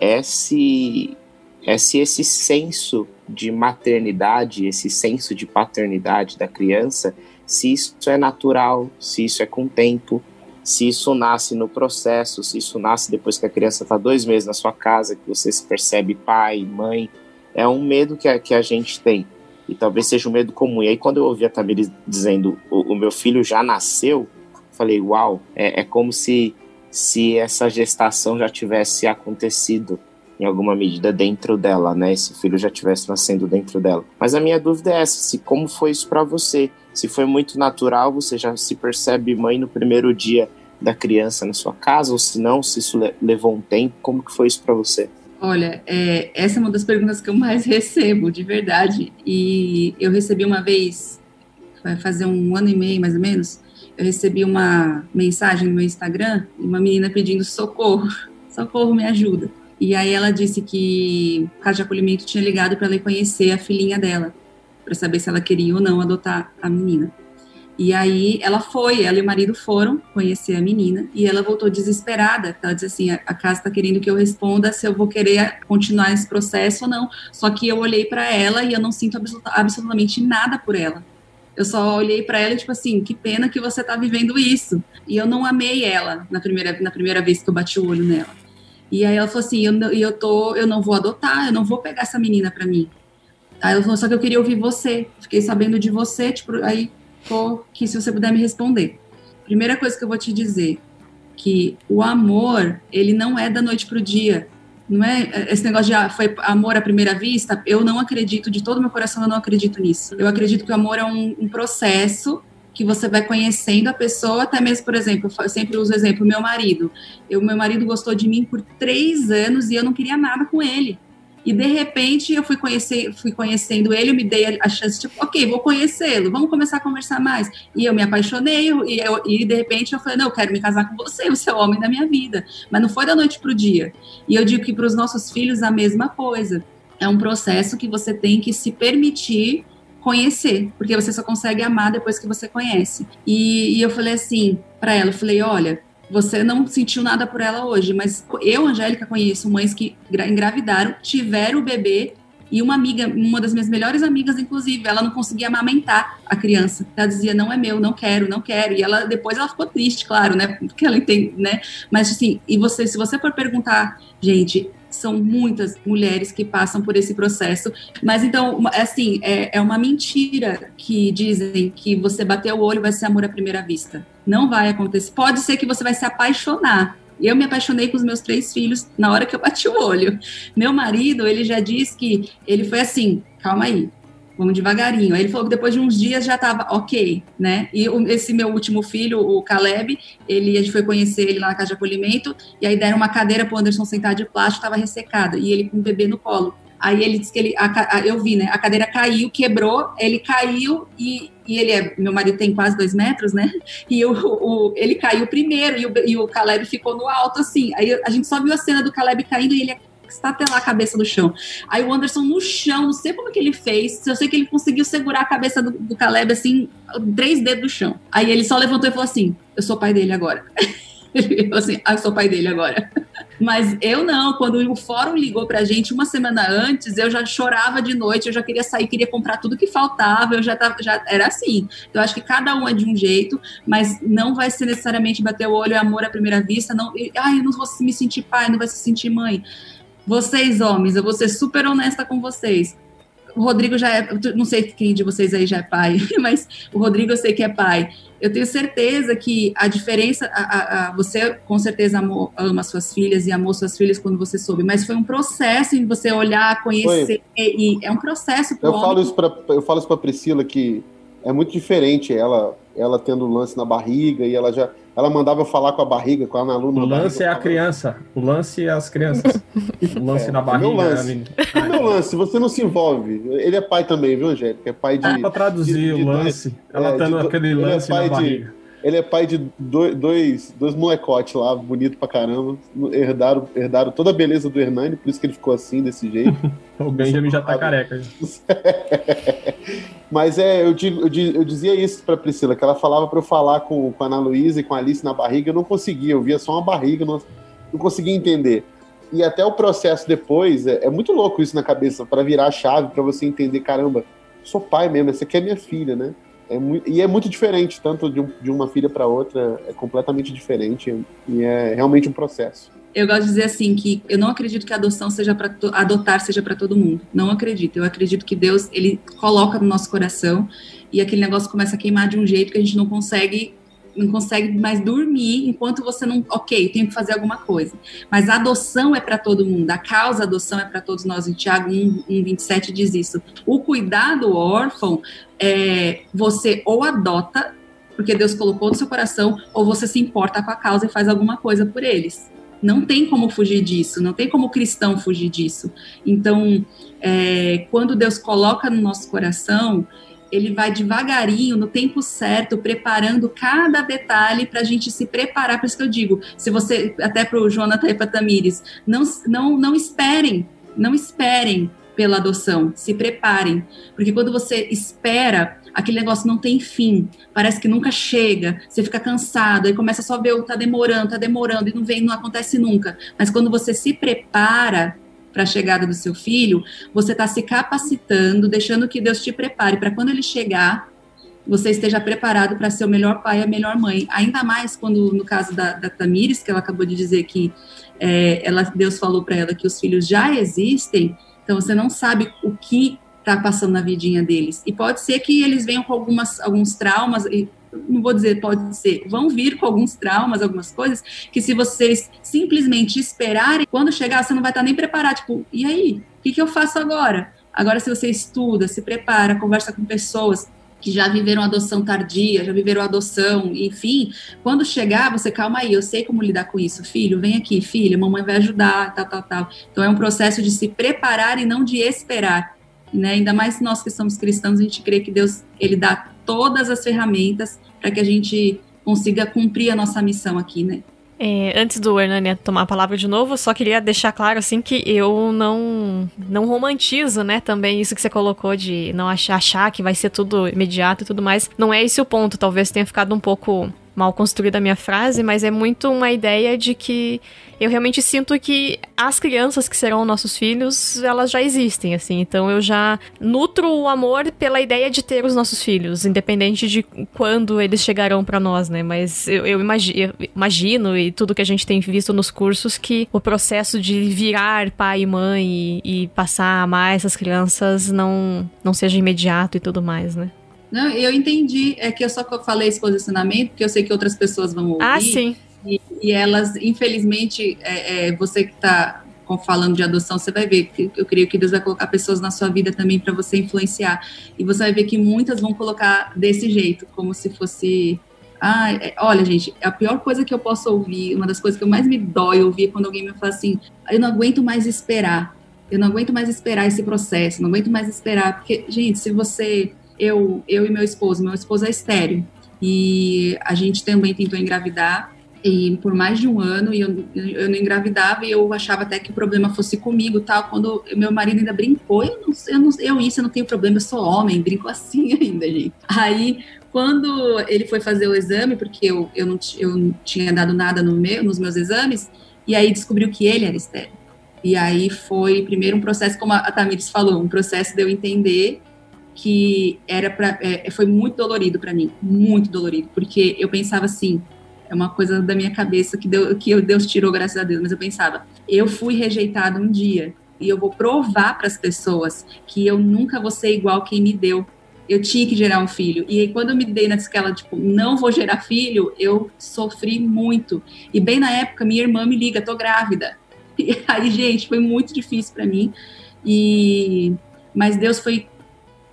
é se, é se esse senso de maternidade, esse senso de paternidade da criança, se isso é natural, se isso é com tempo, se isso nasce no processo, se isso nasce depois que a criança está dois meses na sua casa, que você se percebe pai, mãe, é um medo que a, que a gente tem. E talvez seja um medo comum. E aí, quando eu ouvi a Tamires dizendo o, o meu filho já nasceu, falei, uau, é, é como se, se essa gestação já tivesse acontecido em alguma medida dentro dela, né? Esse filho já tivesse nascendo dentro dela. Mas a minha dúvida é essa: se como foi isso para você? Se foi muito natural, você já se percebe mãe no primeiro dia da criança na sua casa, ou se não, se isso levou um tempo, como que foi isso para você? Olha, é, essa é uma das perguntas que eu mais *laughs* recebo, de verdade. E eu recebi uma vez, vai fazer um ano e meio mais ou menos, eu recebi uma mensagem no meu Instagram, uma menina pedindo socorro, *laughs* socorro, me ajuda. E aí ela disse que o Casa de Acolhimento tinha ligado para ela conhecer a filhinha dela, para saber se ela queria ou não adotar a menina. E aí ela foi, ela e o marido foram conhecer a menina e ela voltou desesperada. Ela disse assim: a casa está querendo que eu responda se eu vou querer continuar esse processo ou não. Só que eu olhei para ela e eu não sinto absoluta, absolutamente nada por ela. Eu só olhei para ela e tipo assim, que pena que você está vivendo isso. E eu não amei ela na primeira na primeira vez que eu bati o olho nela. E aí ela falou assim: eu, eu, tô, eu não vou adotar, eu não vou pegar essa menina para mim. Aí ela falou: só que eu queria ouvir você. Fiquei sabendo de você, tipo, aí que se você puder me responder. Primeira coisa que eu vou te dizer: que o amor, ele não é da noite pro dia. Não é esse negócio de ah, foi amor à primeira vista. Eu não acredito, de todo meu coração, eu não acredito nisso. Eu acredito que o amor é um, um processo que você vai conhecendo a pessoa, até mesmo, por exemplo, eu sempre uso o exemplo, meu marido. Eu, meu marido gostou de mim por três anos e eu não queria nada com ele. E de repente eu fui conhecer, fui conhecendo ele, eu me dei a chance, tipo, ok, vou conhecê-lo, vamos começar a conversar mais. E eu me apaixonei, e, eu, e de repente eu falei, não, eu quero me casar com você, *laughs* você é o homem da minha vida. Mas não foi da noite para o dia. E eu digo que para os nossos filhos a mesma coisa. É um processo que você tem que se permitir conhecer, porque você só consegue amar depois que você conhece. E, e eu falei assim para ela, eu falei, olha, você não sentiu nada por ela hoje, mas eu, Angélica, conheço mães que engravidaram, tiveram o bebê e uma amiga, uma das minhas melhores amigas, inclusive, ela não conseguia amamentar a criança. Ela dizia, não é meu, não quero, não quero. E ela depois ela ficou triste, claro, né? Porque ela entende, né? Mas assim, e você, se você for perguntar, gente, são muitas mulheres que passam por esse processo. Mas então, assim, é, é uma mentira que dizem que você bater o olho vai ser amor à primeira vista. Não vai acontecer. Pode ser que você vai se apaixonar. Eu me apaixonei com os meus três filhos na hora que eu bati o olho. Meu marido, ele já disse que ele foi assim, calma aí, vamos devagarinho. Aí ele falou que depois de uns dias já estava ok, né? E esse meu último filho, o Caleb, ele, a gente foi conhecer ele lá na casa de acolhimento, e aí deram uma cadeira para o Anderson sentar de plástico, estava ressecada, e ele com o bebê no colo. Aí ele disse que ele, a, a, eu vi, né? A cadeira caiu, quebrou, ele caiu e, e ele é, meu marido tem quase dois metros, né? *laughs* E o, o ele caiu primeiro e o, e o Caleb ficou no alto, assim. Aí a gente só viu a cena do Caleb caindo e ele estatelar a cabeça no chão. Aí o Anderson no chão, não sei como que ele fez, eu sei que ele conseguiu segurar a cabeça do, do Caleb assim, três dedos do chão. Aí ele só levantou e falou assim: Eu sou pai dele agora. *laughs* ele falou assim: Ah, eu sou pai dele agora. *laughs* Mas eu não, quando o fórum ligou pra gente uma semana antes, eu já chorava de noite, eu já queria sair, queria comprar tudo que faltava, eu já tava, já era assim. Então, eu acho que cada um é de um jeito, mas não vai ser necessariamente bater o olho, é amor à primeira vista, não, ai, eu não vou me sentir pai, não vai se sentir mãe. Vocês, homens, eu vou ser super honesta com vocês. o Rodrigo já é, não sei quem de vocês aí já é pai, *laughs* mas o Rodrigo eu sei que é pai. Eu tenho certeza que a diferença, a, a, a, você com certeza amou, ama suas filhas e amou suas filhas quando você soube, mas foi um processo em você olhar, conhecer, e, é um processo. Eu falo, isso pra, eu falo isso para Priscila que é muito diferente ela, ela tendo lance na barriga e ela já ela mandava eu falar com a barriga, com a Lu. O lance é a criança. O lance é as crianças. O *laughs* lance é, na barriga. O meu lance. O meu lance, você não se envolve. Ele é pai também, viu, Angélica? É pai de. É pra traduzir de, de, o lance. ela é, tendo aquele é lance é na barriga. De, ele é pai de dois, dois, dois molecotes lá, bonito pra caramba. Herdaram, herdaram toda a beleza do Hernani, por isso que ele ficou assim, desse jeito. *laughs* o Benjamin já tá careca. *laughs* Mas é, eu, digo, eu, eu dizia isso pra Priscila, que ela falava pra eu falar com, com a Ana Luísa e com a Alice na barriga, eu não conseguia, eu via só uma barriga, não, não conseguia entender. E até o processo depois, é, é muito louco isso na cabeça, para virar a chave, para você entender, caramba, sou pai mesmo, essa aqui é minha filha, né? É e é muito diferente, tanto de, um, de uma filha para outra, é completamente diferente e é realmente um processo. Eu gosto de dizer assim que eu não acredito que a adoção seja para adotar seja para todo mundo. Não acredito. Eu acredito que Deus ele coloca no nosso coração e aquele negócio começa a queimar de um jeito que a gente não consegue não consegue mais dormir enquanto você não, ok, tenho que fazer alguma coisa. Mas a adoção é para todo mundo, a causa adoção é para todos nós. Em Tiago 1, 1, 27 diz isso. O cuidado órfão, é, você ou adota, porque Deus colocou no seu coração, ou você se importa com a causa e faz alguma coisa por eles. Não tem como fugir disso, não tem como cristão fugir disso. Então, é, quando Deus coloca no nosso coração, ele vai devagarinho, no tempo certo, preparando cada detalhe para a gente se preparar. Por isso que eu digo, se você, até para o Jonathan e para Tamires, não, não, não esperem, não esperem pela adoção, se preparem, porque quando você espera, aquele negócio não tem fim, parece que nunca chega, você fica cansado, aí começa só a ver, tá demorando, tá demorando, e não vem, não acontece nunca. Mas quando você se prepara, para a chegada do seu filho, você está se capacitando, deixando que Deus te prepare para quando ele chegar, você esteja preparado para ser o melhor pai e a melhor mãe. Ainda mais quando, no caso da, da Tamires, que ela acabou de dizer que é, ela, Deus falou para ela que os filhos já existem, então você não sabe o que está passando na vidinha deles. E pode ser que eles venham com algumas, alguns traumas, e não vou dizer pode ser, vão vir com alguns traumas, algumas coisas, que se vocês simplesmente esperarem, quando chegar, você não vai estar nem preparado. Tipo, e aí? O que, que eu faço agora? Agora, se você estuda, se prepara, conversa com pessoas que já viveram adoção tardia, já viveram adoção, enfim, quando chegar, você calma aí, eu sei como lidar com isso, filho, vem aqui, filha, mamãe vai ajudar, tal, tal, tal. Então é um processo de se preparar e não de esperar, né? Ainda mais nós que somos cristãos, a gente crê que Deus ele dá todas as ferramentas para que a gente consiga cumprir a nossa missão aqui, né? É, antes do Hernani tomar a palavra de novo, só queria deixar claro assim que eu não não romantizo, né, também isso que você colocou de não achar, achar que vai ser tudo imediato e tudo mais. Não é esse o ponto, talvez tenha ficado um pouco mal construída a minha frase, mas é muito uma ideia de que eu realmente sinto que as crianças que serão nossos filhos, elas já existem, assim. Então eu já nutro o amor pela ideia de ter os nossos filhos, independente de quando eles chegarão para nós, né? Mas eu, eu, imagino, eu, imagino, e tudo que a gente tem visto nos cursos, que o processo de virar pai e mãe e, e passar a amar essas crianças não, não seja imediato e tudo mais, né? Não, eu entendi. É que eu só falei esse posicionamento, porque eu sei que outras pessoas vão ouvir. Ah, sim. E, e elas, infelizmente, é, é, você que está falando de adoção, você vai ver que eu creio que Deus vai colocar pessoas na sua vida também para você influenciar. E você vai ver que muitas vão colocar desse jeito, como se fosse. Ah, é, olha, gente, a pior coisa que eu posso ouvir, uma das coisas que eu mais me dói ouvir é quando alguém me fala assim: eu não aguento mais esperar, eu não aguento mais esperar esse processo, não aguento mais esperar. Porque, gente, se você eu, eu e meu esposo, meu esposo é estéreo, e a gente também tentou engravidar, e por mais de um ano, e eu, eu não engravidava, e eu achava até que o problema fosse comigo, tal, quando meu marido ainda brincou, eu, não, eu, não, eu isso, eu não tenho problema, eu sou homem, brinco assim *laughs* ainda, gente. Aí, quando ele foi fazer o exame, porque eu, eu, não, eu não tinha dado nada no meu, nos meus exames, e aí descobriu que ele era estéreo. E aí foi primeiro um processo, como a Tamires falou, um processo de eu entender que era para é, foi muito dolorido para mim, muito dolorido, porque eu pensava assim, é uma coisa da minha cabeça que, que Deus tirou, graças a Deus, mas eu pensava, eu fui rejeitada um dia, e eu vou provar para as pessoas que eu nunca vou ser igual quem me deu. Eu tinha que gerar um filho. E aí, quando eu me dei nessa escala, tipo, não vou gerar filho, eu sofri muito. E bem na época, minha irmã me liga, tô grávida. *laughs* E aí, gente, foi muito difícil para mim. E mas Deus foi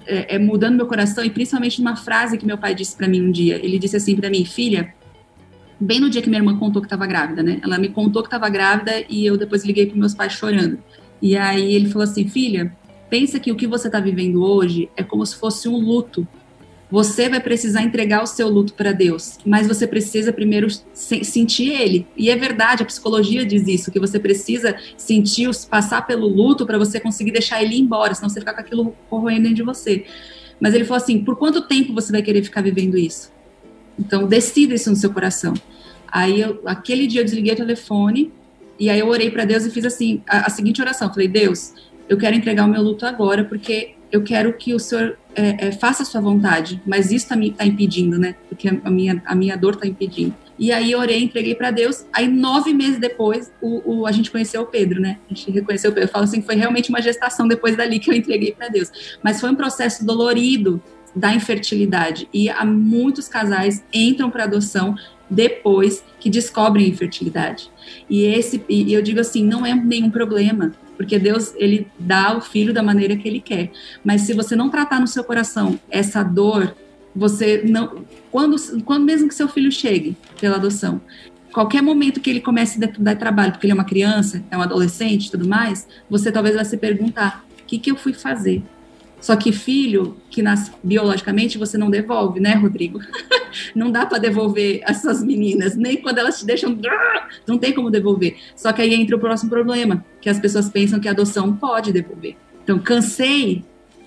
é, é, mudando meu coração e principalmente uma frase que meu pai disse para mim um dia. Ele disse assim para mim, filha, bem no dia que minha irmã contou que estava grávida, né? Ela me contou que estava grávida e eu depois liguei para meus pais chorando. E aí ele falou assim, filha, pensa que o que você está vivendo hoje é como se fosse um luto você vai precisar entregar o seu luto para Deus, mas você precisa primeiro sentir ele. E é verdade, a psicologia diz isso, que você precisa sentir, passar pelo luto para você conseguir deixar ele embora, senão você fica com aquilo corroendo dentro de você. Mas ele falou assim: por quanto tempo você vai querer ficar vivendo isso? Então, decida isso no seu coração. Aí, eu, aquele dia, eu desliguei o telefone e aí eu orei para Deus e fiz assim a, a seguinte oração: falei, Deus, eu quero entregar o meu luto agora, porque eu quero que o Senhor é, é, faça a sua vontade, mas isso está tá impedindo, né? Porque a minha, a minha dor está impedindo. E aí orei, entreguei para Deus. Aí nove meses depois, o, o, a gente conheceu o Pedro, né? A gente reconheceu o Pedro. Eu falo assim, foi realmente uma gestação depois dali que eu entreguei para Deus. Mas foi um processo dolorido da infertilidade. E há muitos casais entram para adoção depois que descobrem a infertilidade. E esse, e eu digo assim, não é nenhum problema porque Deus ele dá o filho da maneira que ele quer. Mas se você não tratar no seu coração essa dor, você não quando quando mesmo que seu filho chegue pela adoção, qualquer momento que ele comece a dar trabalho, porque ele é uma criança, é um adolescente, tudo mais, você talvez vai se perguntar: o que que eu fui fazer? Só que filho que nasce biologicamente você não devolve, né, Rodrigo? *laughs* não dá para devolver essas meninas, nem quando elas te deixam, não tem como devolver. Só que aí entra o próximo problema, que as pessoas pensam que a adoção pode devolver. Então, cansei,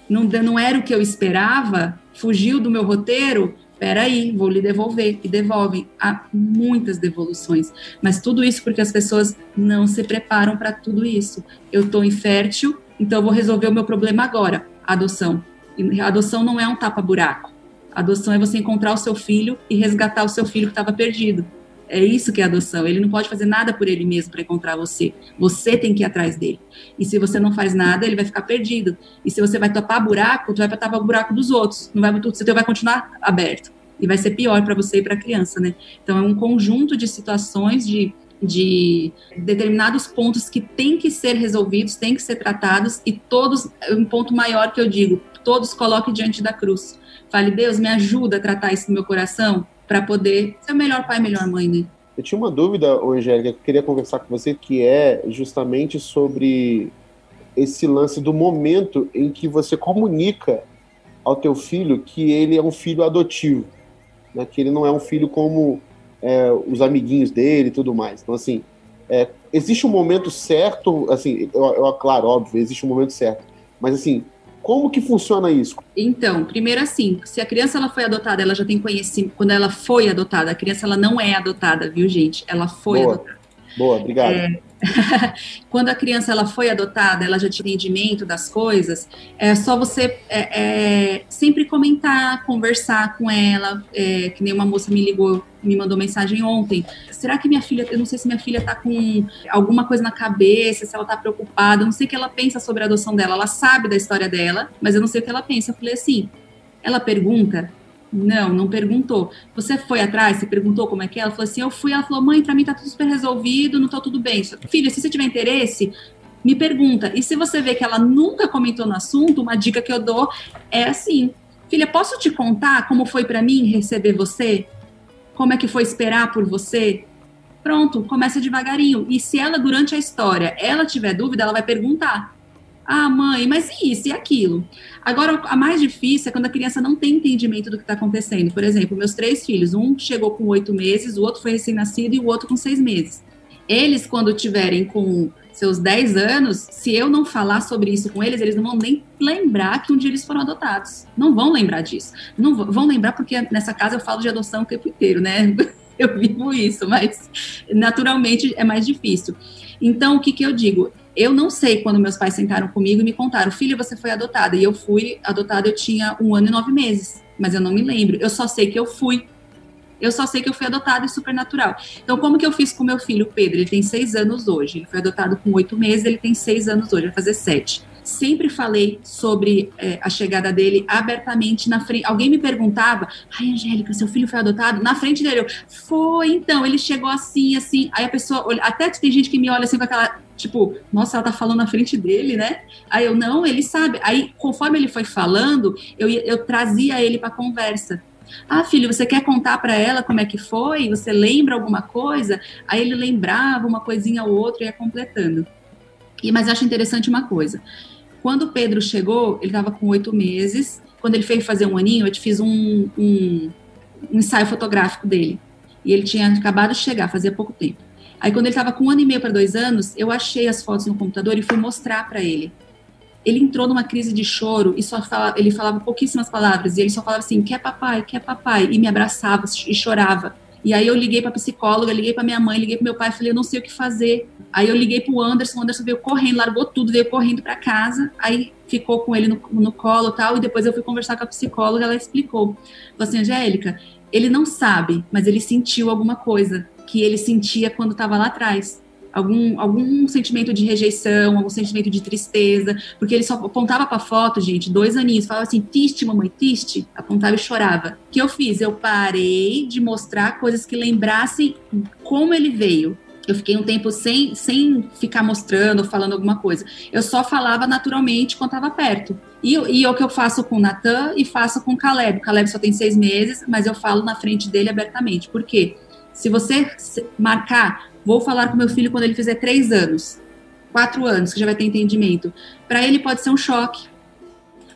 não, não era o que eu esperava, fugiu do meu roteiro, peraí, vou lhe devolver. E devolvem. Há muitas devoluções. Mas tudo isso porque as pessoas não se preparam para tudo isso. Eu estou infértil, então eu vou resolver o meu problema agora adoção. E adoção não é um tapa-buraco. Adoção é você encontrar o seu filho e resgatar o seu filho que estava perdido. É isso que é adoção. Ele não pode fazer nada por ele mesmo para encontrar você. Você tem que ir atrás dele. E se você não faz nada, ele vai ficar perdido. E se você vai tapar buraco, tu vai tapar o buraco dos outros. Não vai, o seu vai continuar aberto. E vai ser pior para você e para a criança, né? Então é um conjunto de situações de de determinados pontos que têm que ser resolvidos, têm que ser tratados, e todos, um ponto maior que eu digo, todos coloque diante da cruz. Fale, Deus, me ajuda a tratar isso no meu coração, para poder ser o melhor pai, melhor mãe, né? Eu tinha uma dúvida, Angélica, que eu queria conversar com você, que é justamente sobre esse lance do momento em que você comunica ao teu filho que ele é um filho adotivo, né? que ele não é um filho como é, os amiguinhos dele e tudo mais. Então, assim, é, existe um momento certo, assim, eu, eu, claro, óbvio, existe um momento certo, mas assim, como que funciona isso? Então, primeiro assim, se a criança ela foi adotada, ela já tem conhecimento, quando ela foi adotada, a criança ela não é adotada, viu, gente? Ela foi Boa. adotada. Boa, obrigado. É, *laughs* quando a criança ela foi adotada, ela já tinha entendimento das coisas, é só você é, é, sempre comentar, conversar com ela, é, que nem uma moça me ligou, me mandou mensagem ontem. Será que minha filha, eu não sei se minha filha tá com alguma coisa na cabeça, se ela tá preocupada, eu não sei o que ela pensa sobre a adoção dela. Ela sabe da história dela, mas eu não sei o que ela pensa. Eu falei assim, ela pergunta não, não perguntou. Você foi atrás? Você perguntou como é que é? Ela falou assim: eu fui. Ela falou: mãe, para mim tá tudo super resolvido, não tá tudo bem. Filha, se você tiver interesse, me pergunta. E se você vê que ela nunca comentou no assunto, uma dica que eu dou é assim: filha, posso te contar como foi para mim receber você? Como é que foi esperar por você? Pronto, começa devagarinho. E se ela, durante a história, ela tiver dúvida, ela vai perguntar. Ah, mãe, mas e isso e aquilo? Agora, a mais difícil é quando a criança não tem entendimento do que está acontecendo. Por exemplo, meus três filhos, um chegou com oito meses, o outro foi recém-nascido e o outro com seis meses. Eles, quando tiverem com seus dez anos, se eu não falar sobre isso com eles, eles não vão nem lembrar que um dia eles foram adotados. Não vão lembrar disso. Não vão lembrar porque nessa casa eu falo de adoção o tempo inteiro, né? *laughs* Eu vivo isso, mas naturalmente é mais difícil. Então, o que, que eu digo? Eu não sei quando meus pais sentaram comigo e me contaram, filha, você foi adotada. E eu fui adotada, eu tinha um ano e nove meses, mas eu não me lembro. Eu só sei que eu fui. Eu só sei que eu fui adotada e supernatural. Então, como que eu fiz com meu filho, Pedro? Ele tem seis anos hoje. Ele foi adotado com oito meses, ele tem seis anos hoje, vai fazer sete sempre falei sobre é, a chegada dele abertamente na frente. Alguém me perguntava, ai, Angélica, seu filho foi adotado? Na frente dele, eu, foi, então, ele chegou assim, assim. Aí a pessoa, até tem gente que me olha assim com aquela, tipo, nossa, ela tá falando na frente dele, né? Aí eu, não, ele sabe. Aí, conforme ele foi falando, eu, eu trazia ele pra conversa. Ah, filho, você quer contar para ela como é que foi? Você lembra alguma coisa? Aí ele lembrava uma coisinha ou outra e ia completando. E, mas acho interessante uma coisa. Quando Pedro chegou, ele estava com oito meses. Quando ele veio fazer um aninho, eu te fiz um, um, um ensaio fotográfico dele. E ele tinha acabado de chegar, fazia pouco tempo. Aí, quando ele estava com um ano e meio para dois anos, eu achei as fotos no computador e fui mostrar para ele. Ele entrou numa crise de choro e só fala, ele falava pouquíssimas palavras e ele só falava assim: quer papai, quer papai, e me abraçava e chorava. E aí eu liguei para psicóloga, liguei para minha mãe, liguei para meu pai, falei, eu não sei o que fazer. Aí eu liguei para o Anderson, o Anderson veio correndo, largou tudo, veio correndo para casa, aí ficou com ele no, no colo tal, e depois eu fui conversar com a psicóloga, ela explicou. Falei assim, Angélica, ele não sabe, mas ele sentiu alguma coisa que ele sentia quando estava lá atrás algum, algum sentimento de rejeição, algum sentimento de tristeza, porque ele só apontava para a foto, gente, dois aninhos, falava assim, triste, mamãe, triste, apontava e chorava. O que eu fiz? Eu parei de mostrar coisas que lembrassem como ele veio. Eu fiquei um tempo sem, sem ficar mostrando falando alguma coisa. Eu só falava naturalmente quando estava perto. E, e é o que eu faço com o Natan e faço com o Caleb. O Caleb só tem seis meses, mas eu falo na frente dele abertamente. Por quê? Se você marcar Vou falar com meu filho quando ele fizer três anos, quatro anos, que já vai ter entendimento. Para ele pode ser um choque.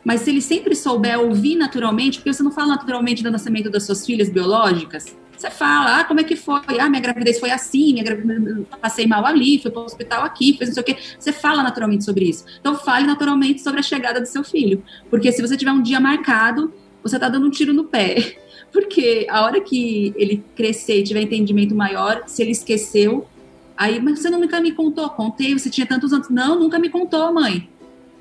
Mas se ele sempre souber ouvir naturalmente, porque você não fala naturalmente do nascimento das suas filhas biológicas, você fala, ah, como é que foi? Ah, minha gravidez foi assim, minha gravidez, passei mal ali, fui para o hospital aqui, fez não sei o quê. Você fala naturalmente sobre isso. Então, fale naturalmente sobre a chegada do seu filho. Porque se você tiver um dia marcado, você está dando um tiro no pé. Porque a hora que ele crescer e tiver entendimento maior, se ele esqueceu, aí, mas você nunca me contou, contei, você tinha tantos anos. Não, nunca me contou, mãe.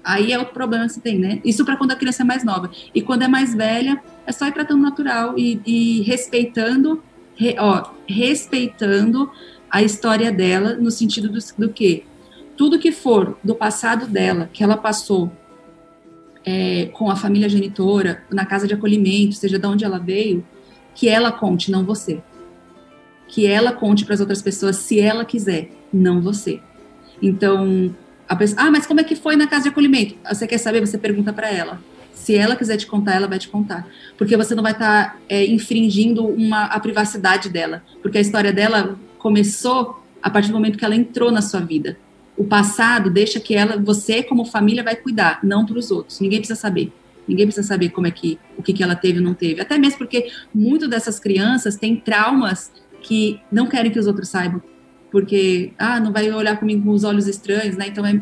Aí é outro problema que você tem, né? Isso para quando a criança é mais nova. E quando é mais velha, é só ir tratando natural e, e respeitando, re, ó, respeitando a história dela no sentido do, do que tudo que for do passado dela, que ela passou é, com a família genitora, na casa de acolhimento, seja de onde ela veio, que ela conte, não você. Que ela conte para as outras pessoas se ela quiser, não você. Então, a pessoa, ah, mas como é que foi na casa de acolhimento? Você quer saber? Você pergunta para ela. Se ela quiser te contar, ela vai te contar. Porque você não vai estar tá, é, infringindo uma, a privacidade dela. Porque a história dela começou a partir do momento que ela entrou na sua vida. O passado deixa que ela, você como família vai cuidar, não para os outros. Ninguém precisa saber. Ninguém precisa saber como é que o que, que ela teve ou não teve. Até mesmo porque muito dessas crianças têm traumas que não querem que os outros saibam, porque ah, não vai olhar comigo com os olhos estranhos, né? Então é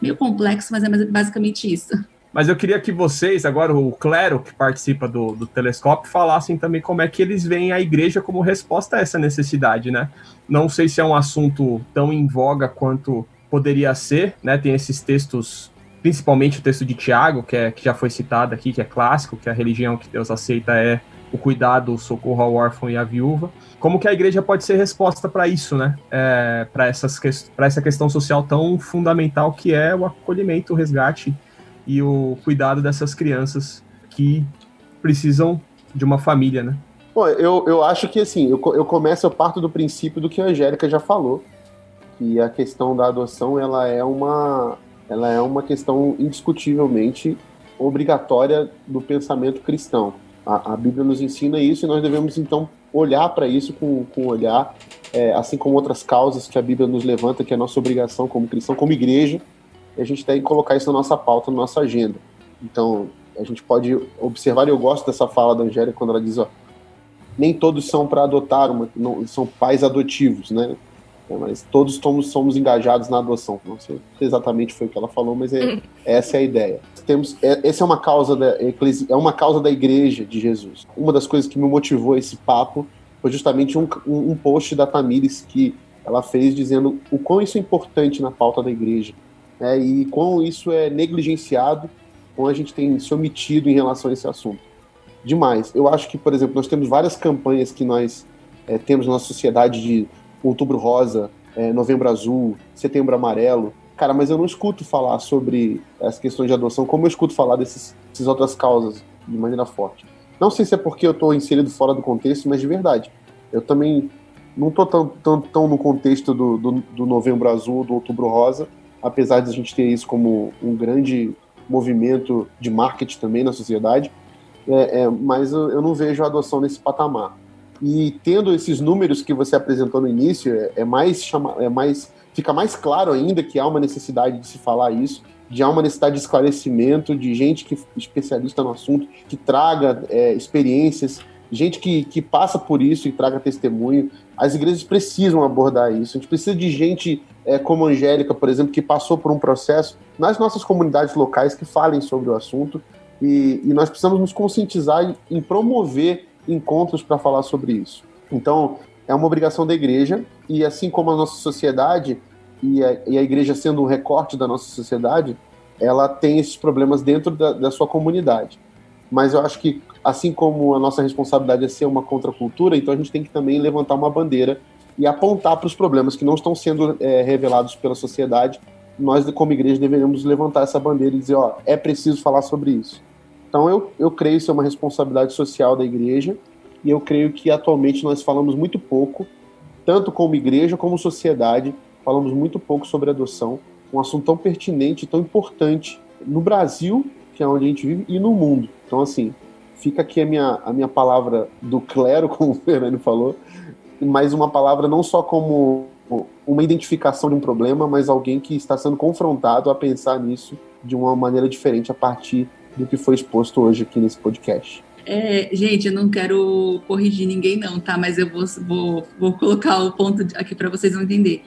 meio complexo, mas é basicamente isso. Mas eu queria que vocês, agora o clero que participa do, do telescópio, falassem também como é que eles veem a igreja como resposta a essa necessidade, né? Não sei se é um assunto tão em voga quanto poderia ser, né? Tem esses textos, principalmente o texto de Tiago, que, é, que já foi citado aqui, que é clássico, que a religião que Deus aceita é o cuidado, o socorro ao órfão e à viúva. Como que a igreja pode ser resposta para isso, né? É, para essa questão social tão fundamental que é o acolhimento, o resgate e o cuidado dessas crianças que precisam de uma família, né? Bom, eu, eu acho que assim, eu, eu começo, eu parto do princípio do que a Angélica já falou, que a questão da adoção ela é uma, ela é uma questão indiscutivelmente obrigatória do pensamento cristão. A, a Bíblia nos ensina isso e nós devemos então olhar para isso com, com olhar, é, assim como outras causas que a Bíblia nos levanta, que é nossa obrigação como cristão, como igreja, e a gente tem que colocar isso na nossa pauta, na nossa agenda. Então, a gente pode observar, e eu gosto dessa fala da Angélica quando ela diz, ó, nem todos são para adotar, uma, não, são pais adotivos, né? É, mas todos somos, somos engajados na adoção. Não sei exatamente foi o que ela falou, mas é, *laughs* essa é a ideia. Temos, é, essa é uma causa da é uma causa da Igreja de Jesus. Uma das coisas que me motivou esse papo foi justamente um, um, um post da Tamires que ela fez dizendo o quão isso é importante na pauta da Igreja né, e quão isso é negligenciado, quão a gente tem se omitido em relação a esse assunto. demais. Eu acho que, por exemplo, nós temos várias campanhas que nós é, temos na sociedade de Outubro Rosa, é, Novembro Azul, Setembro Amarelo. Cara, mas eu não escuto falar sobre as questões de adoção como eu escuto falar dessas outras causas de maneira forte. Não sei se é porque eu estou inserido fora do contexto, mas de verdade. Eu também não estou tão, tão, tão, no contexto do, do, do Novembro Azul, do Outubro Rosa, apesar de a gente ter isso como um grande movimento de marketing também na sociedade, é, é, mas eu, eu, não vejo a adoção nesse patamar. E tendo esses números que você apresentou no início, é, é mais chama, é mais fica mais claro ainda que há uma necessidade de se falar isso, de há uma necessidade de esclarecimento, de gente que especialista no assunto, que traga é, experiências, gente que, que passa por isso e traga testemunho. As igrejas precisam abordar isso. A gente precisa de gente é, como Angélica, por exemplo, que passou por um processo nas nossas comunidades locais que falem sobre o assunto. E, e nós precisamos nos conscientizar em promover encontros para falar sobre isso. Então, é uma obrigação da igreja, e assim como a nossa sociedade, e a, e a igreja sendo um recorte da nossa sociedade, ela tem esses problemas dentro da, da sua comunidade. Mas eu acho que, assim como a nossa responsabilidade é ser uma contracultura, então a gente tem que também levantar uma bandeira e apontar para os problemas que não estão sendo é, revelados pela sociedade. Nós, como igreja, deveríamos levantar essa bandeira e dizer: ó, é preciso falar sobre isso. Então, eu, eu creio ser uma responsabilidade social da igreja, e eu creio que atualmente nós falamos muito pouco, tanto como igreja como sociedade, falamos muito pouco sobre adoção, um assunto tão pertinente, tão importante no Brasil, que é onde a gente vive, e no mundo. Então, assim, fica aqui a minha, a minha palavra do clero, *laughs* como o Fernando falou, mas uma palavra não só como uma identificação de um problema, mas alguém que está sendo confrontado a pensar nisso de uma maneira diferente a partir do que foi exposto hoje aqui nesse podcast. É, gente, eu não quero corrigir ninguém, não, tá? Mas eu vou, vou, vou colocar o ponto aqui para vocês vão entender.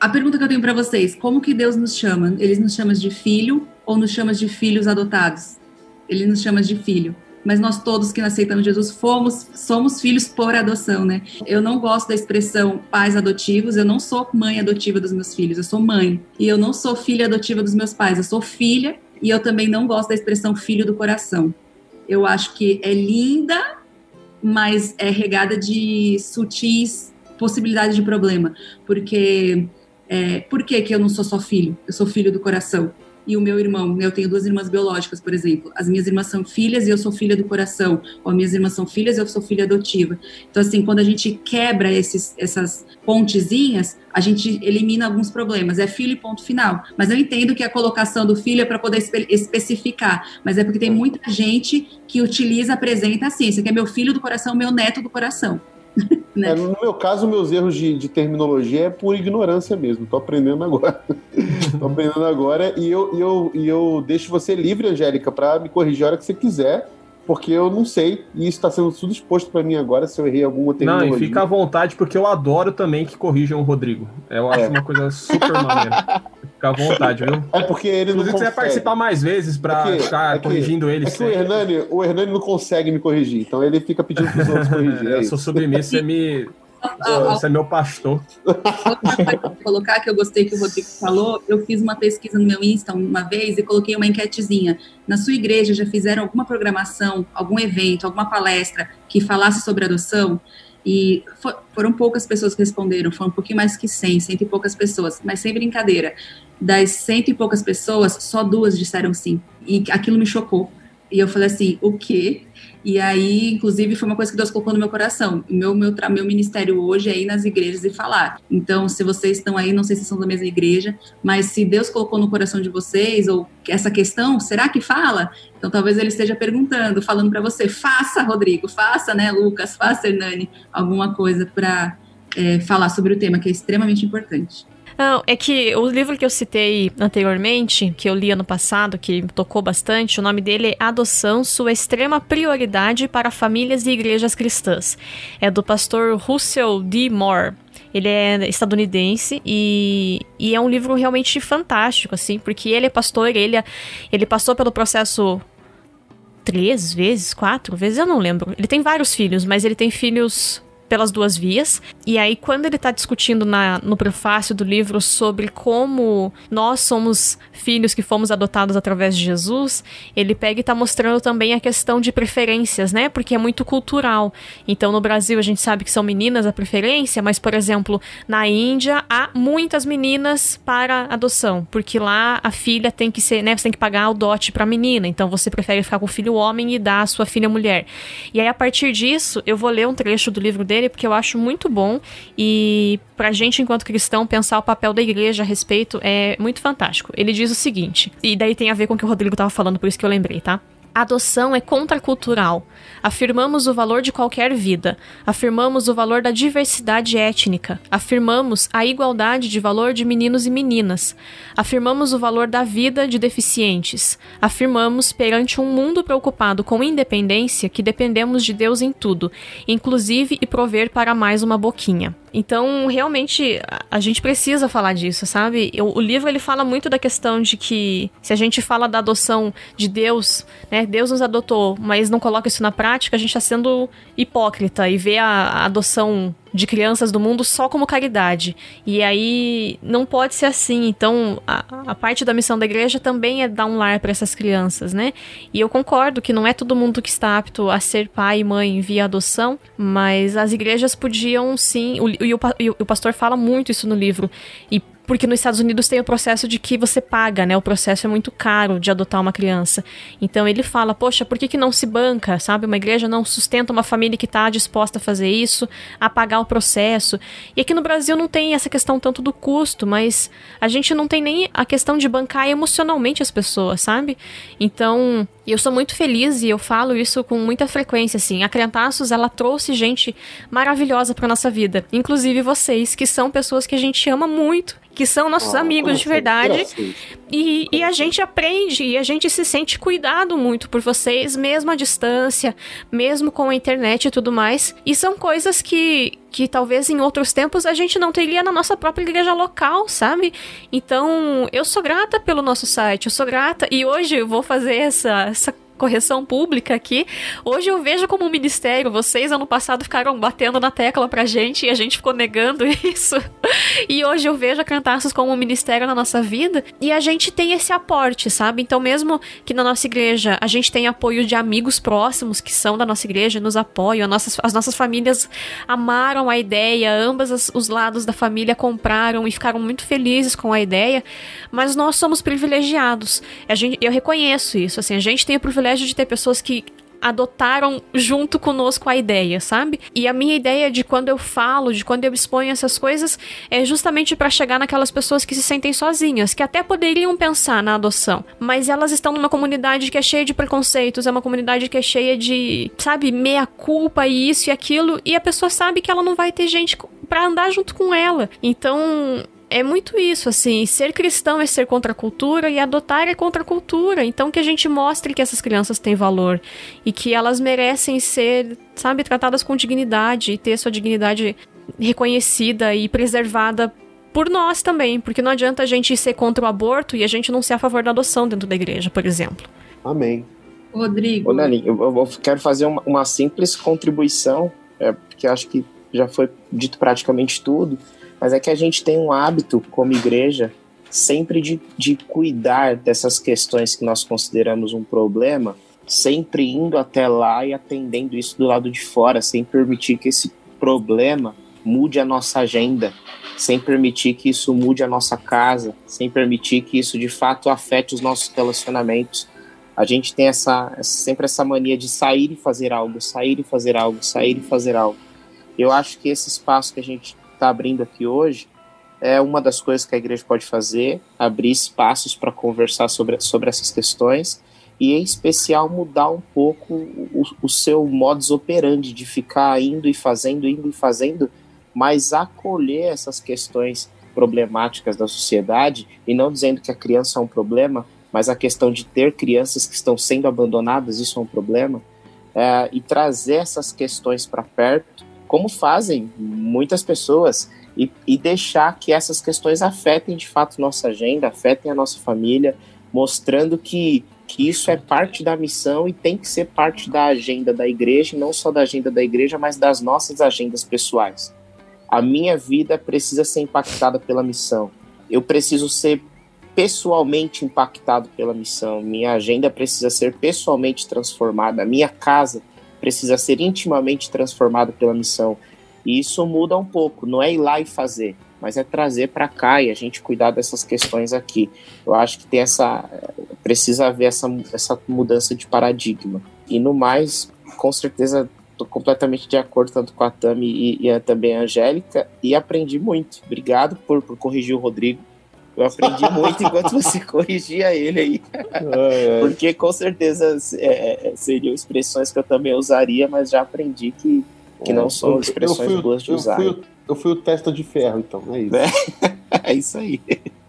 A pergunta que eu tenho para vocês: como que Deus nos chama? Ele nos chama de filho ou nos chama de filhos adotados? Ele nos chama de filho. Mas nós todos que aceitamos Jesus fomos, somos filhos por adoção, né? Eu não gosto da expressão pais adotivos, eu não sou mãe adotiva dos meus filhos, eu sou mãe. E eu não sou filha adotiva dos meus pais, eu sou filha e eu também não gosto da expressão filho do coração. Eu acho que é linda, mas é regada de sutis possibilidades de problema. Porque é, por que, que eu não sou só filho? Eu sou filho do coração e o meu irmão. Eu tenho duas irmãs biológicas, por exemplo. As minhas irmãs são filhas e eu sou filha do coração. Ou as minhas irmãs são filhas e eu sou filha adotiva. Então, assim, quando a gente quebra esses, essas pontezinhas, a gente elimina alguns problemas. É filho e ponto final. Mas eu entendo que a colocação do filho é para poder espe especificar. Mas é porque tem muita gente que utiliza, apresenta assim: esse aqui é meu filho do coração, meu neto do coração. *laughs* né? é, no meu caso, meus erros de, de, terminologia é por ignorância mesmo. Tô aprendendo agora. *laughs* Tô aprendendo agora e eu, e eu, e eu deixo você livre, Angélica, para me corrigir a hora que você quiser porque eu não sei, e isso está sendo tudo exposto para mim agora, se eu errei alguma terminologia. Não, e fica à vontade, porque eu adoro também que corrijam o Rodrigo. Eu acho é. uma coisa super maneira. Fica à vontade, viu? É porque ele Inclusive, não consegue. você vai participar mais vezes para é ficar é que, corrigindo ele. É que o Hernani, o Hernani não consegue me corrigir, então ele fica pedindo para os outros corrigir. *laughs* É eu sou submisso, você me você é meu pastor. Vou colocar que eu gostei que o Rodrigo falou. Eu fiz uma pesquisa no meu Insta uma vez e coloquei uma enquetezinha. Na sua igreja já fizeram alguma programação, algum evento, alguma palestra que falasse sobre adoção? E for, foram poucas pessoas que responderam, foram um pouquinho mais que 100, cento e poucas pessoas, mas sem brincadeira. Das cento e poucas pessoas, só duas disseram sim. E aquilo me chocou. E eu falei assim: o quê? E aí, inclusive, foi uma coisa que Deus colocou no meu coração. O meu, meu, meu ministério hoje é ir nas igrejas e falar. Então, se vocês estão aí, não sei se são da mesma igreja, mas se Deus colocou no coração de vocês, ou essa questão, será que fala? Então, talvez ele esteja perguntando, falando para você: faça, Rodrigo, faça, né, Lucas, faça, Hernani, alguma coisa para é, falar sobre o tema, que é extremamente importante. Não, é que o livro que eu citei anteriormente, que eu li ano passado, que tocou bastante, o nome dele é Adoção, Sua Extrema Prioridade para Famílias e Igrejas Cristãs. É do pastor Russell D. Moore. Ele é estadunidense e, e é um livro realmente fantástico, assim, porque ele é pastor, ele, ele passou pelo processo três vezes, quatro vezes, eu não lembro. Ele tem vários filhos, mas ele tem filhos pelas duas vias. E aí, quando ele está discutindo na, no prefácio do livro sobre como nós somos filhos que fomos adotados através de Jesus, ele pega e está mostrando também a questão de preferências, né? Porque é muito cultural. Então, no Brasil, a gente sabe que são meninas a preferência, mas, por exemplo, na Índia, há muitas meninas para adoção, porque lá a filha tem que ser, né? Você tem que pagar o dote para a menina. Então, você prefere ficar com o filho homem e dar a sua filha mulher. E aí, a partir disso, eu vou ler um trecho do livro dele, porque eu acho muito bom. E pra gente, enquanto cristão, pensar o papel da igreja a respeito é muito fantástico. Ele diz o seguinte, e daí tem a ver com o que o Rodrigo tava falando, por isso que eu lembrei, tá? A adoção é contracultural. Afirmamos o valor de qualquer vida. Afirmamos o valor da diversidade étnica. Afirmamos a igualdade de valor de meninos e meninas. Afirmamos o valor da vida de deficientes. Afirmamos, perante um mundo preocupado com independência, que dependemos de Deus em tudo, inclusive e prover para mais uma boquinha. Então, realmente, a gente precisa falar disso, sabe? O, livro ele fala muito da questão de que se a gente fala da adoção de Deus, né? Deus nos adotou, mas não coloca isso na prática, a gente está sendo hipócrita e vê a, a adoção de crianças do mundo só como caridade. E aí não pode ser assim. Então, a, a parte da missão da igreja também é dar um lar para essas crianças, né? E eu concordo que não é todo mundo que está apto a ser pai e mãe via adoção, mas as igrejas podiam sim. O, e, o, e o pastor fala muito isso no livro. E porque nos Estados Unidos tem o processo de que você paga, né? O processo é muito caro de adotar uma criança. Então ele fala, poxa, por que, que não se banca, sabe? Uma igreja não sustenta uma família que está disposta a fazer isso, a pagar o processo. E aqui no Brasil não tem essa questão tanto do custo, mas a gente não tem nem a questão de bancar emocionalmente as pessoas, sabe? Então eu sou muito feliz e eu falo isso com muita frequência, assim. A Crentaços, ela trouxe gente maravilhosa para nossa vida. Inclusive vocês, que são pessoas que a gente ama muito, que são nossos oh, amigos de verdade. E, e, a gente aprende e a gente se sente cuidado muito por vocês, mesmo à distância, mesmo com a internet e tudo mais. E são coisas que, que talvez em outros tempos a gente não teria na nossa própria igreja local, sabe? Então, eu sou grata pelo nosso site, eu sou grata e hoje eu vou fazer essa essa correção pública aqui. Hoje eu vejo como um ministério. Vocês ano passado ficaram batendo na tecla pra gente e a gente ficou negando *laughs* isso. E hoje eu vejo a Cantaços como um ministério na nossa vida e a gente tem esse aporte, sabe? Então, mesmo que na nossa igreja a gente tem apoio de amigos próximos que são da nossa igreja, nos apoiam, nossas, as nossas famílias amaram a ideia, ambas as, os lados da família compraram e ficaram muito felizes com a ideia, mas nós somos privilegiados. A gente, eu reconheço isso, assim, a gente tem o privilégio privilégio de ter pessoas que adotaram junto conosco a ideia, sabe? E a minha ideia de quando eu falo, de quando eu exponho essas coisas, é justamente para chegar naquelas pessoas que se sentem sozinhas, que até poderiam pensar na adoção, mas elas estão numa comunidade que é cheia de preconceitos, é uma comunidade que é cheia de, sabe, meia culpa e isso e aquilo, e a pessoa sabe que ela não vai ter gente para andar junto com ela. Então, é muito isso, assim, ser cristão é ser contra a cultura e adotar é contra a cultura. Então que a gente mostre que essas crianças têm valor e que elas merecem ser, sabe, tratadas com dignidade e ter sua dignidade reconhecida e preservada por nós também, porque não adianta a gente ser contra o aborto e a gente não ser a favor da adoção dentro da igreja, por exemplo. Amém. Rodrigo. Ô, Nani, eu, eu quero fazer uma, uma simples contribuição, é, porque acho que já foi dito praticamente tudo. Mas é que a gente tem um hábito, como igreja, sempre de, de cuidar dessas questões que nós consideramos um problema, sempre indo até lá e atendendo isso do lado de fora, sem permitir que esse problema mude a nossa agenda, sem permitir que isso mude a nossa casa, sem permitir que isso de fato afete os nossos relacionamentos. A gente tem essa sempre essa mania de sair e fazer algo, sair e fazer algo, sair e fazer algo. Eu acho que esse espaço que a gente está abrindo aqui hoje é uma das coisas que a igreja pode fazer, abrir espaços para conversar sobre, sobre essas questões e, em especial, mudar um pouco o, o seu modus operandi de ficar indo e fazendo, indo e fazendo, mas acolher essas questões problemáticas da sociedade e não dizendo que a criança é um problema, mas a questão de ter crianças que estão sendo abandonadas, isso é um problema, é, e trazer essas questões para perto como fazem muitas pessoas, e, e deixar que essas questões afetem de fato nossa agenda, afetem a nossa família, mostrando que, que isso é parte da missão e tem que ser parte da agenda da igreja, e não só da agenda da igreja, mas das nossas agendas pessoais. A minha vida precisa ser impactada pela missão. Eu preciso ser pessoalmente impactado pela missão. Minha agenda precisa ser pessoalmente transformada. A minha casa precisa ser intimamente transformada pela missão. E isso muda um pouco. Não é ir lá e fazer, mas é trazer para cá e a gente cuidar dessas questões aqui. Eu acho que tem essa precisa haver essa, essa mudança de paradigma. E no mais, com certeza estou completamente de acordo tanto com a Tami e, e também a Angélica e aprendi muito. Obrigado por, por corrigir o Rodrigo. Eu aprendi muito enquanto você *laughs* corrigia ele aí. Porque com certeza é, é, seriam expressões que eu também usaria, mas já aprendi que, que não são expressões boas de usar. Eu fui, eu fui o testa de ferro, então, é isso. É, *laughs* é isso aí.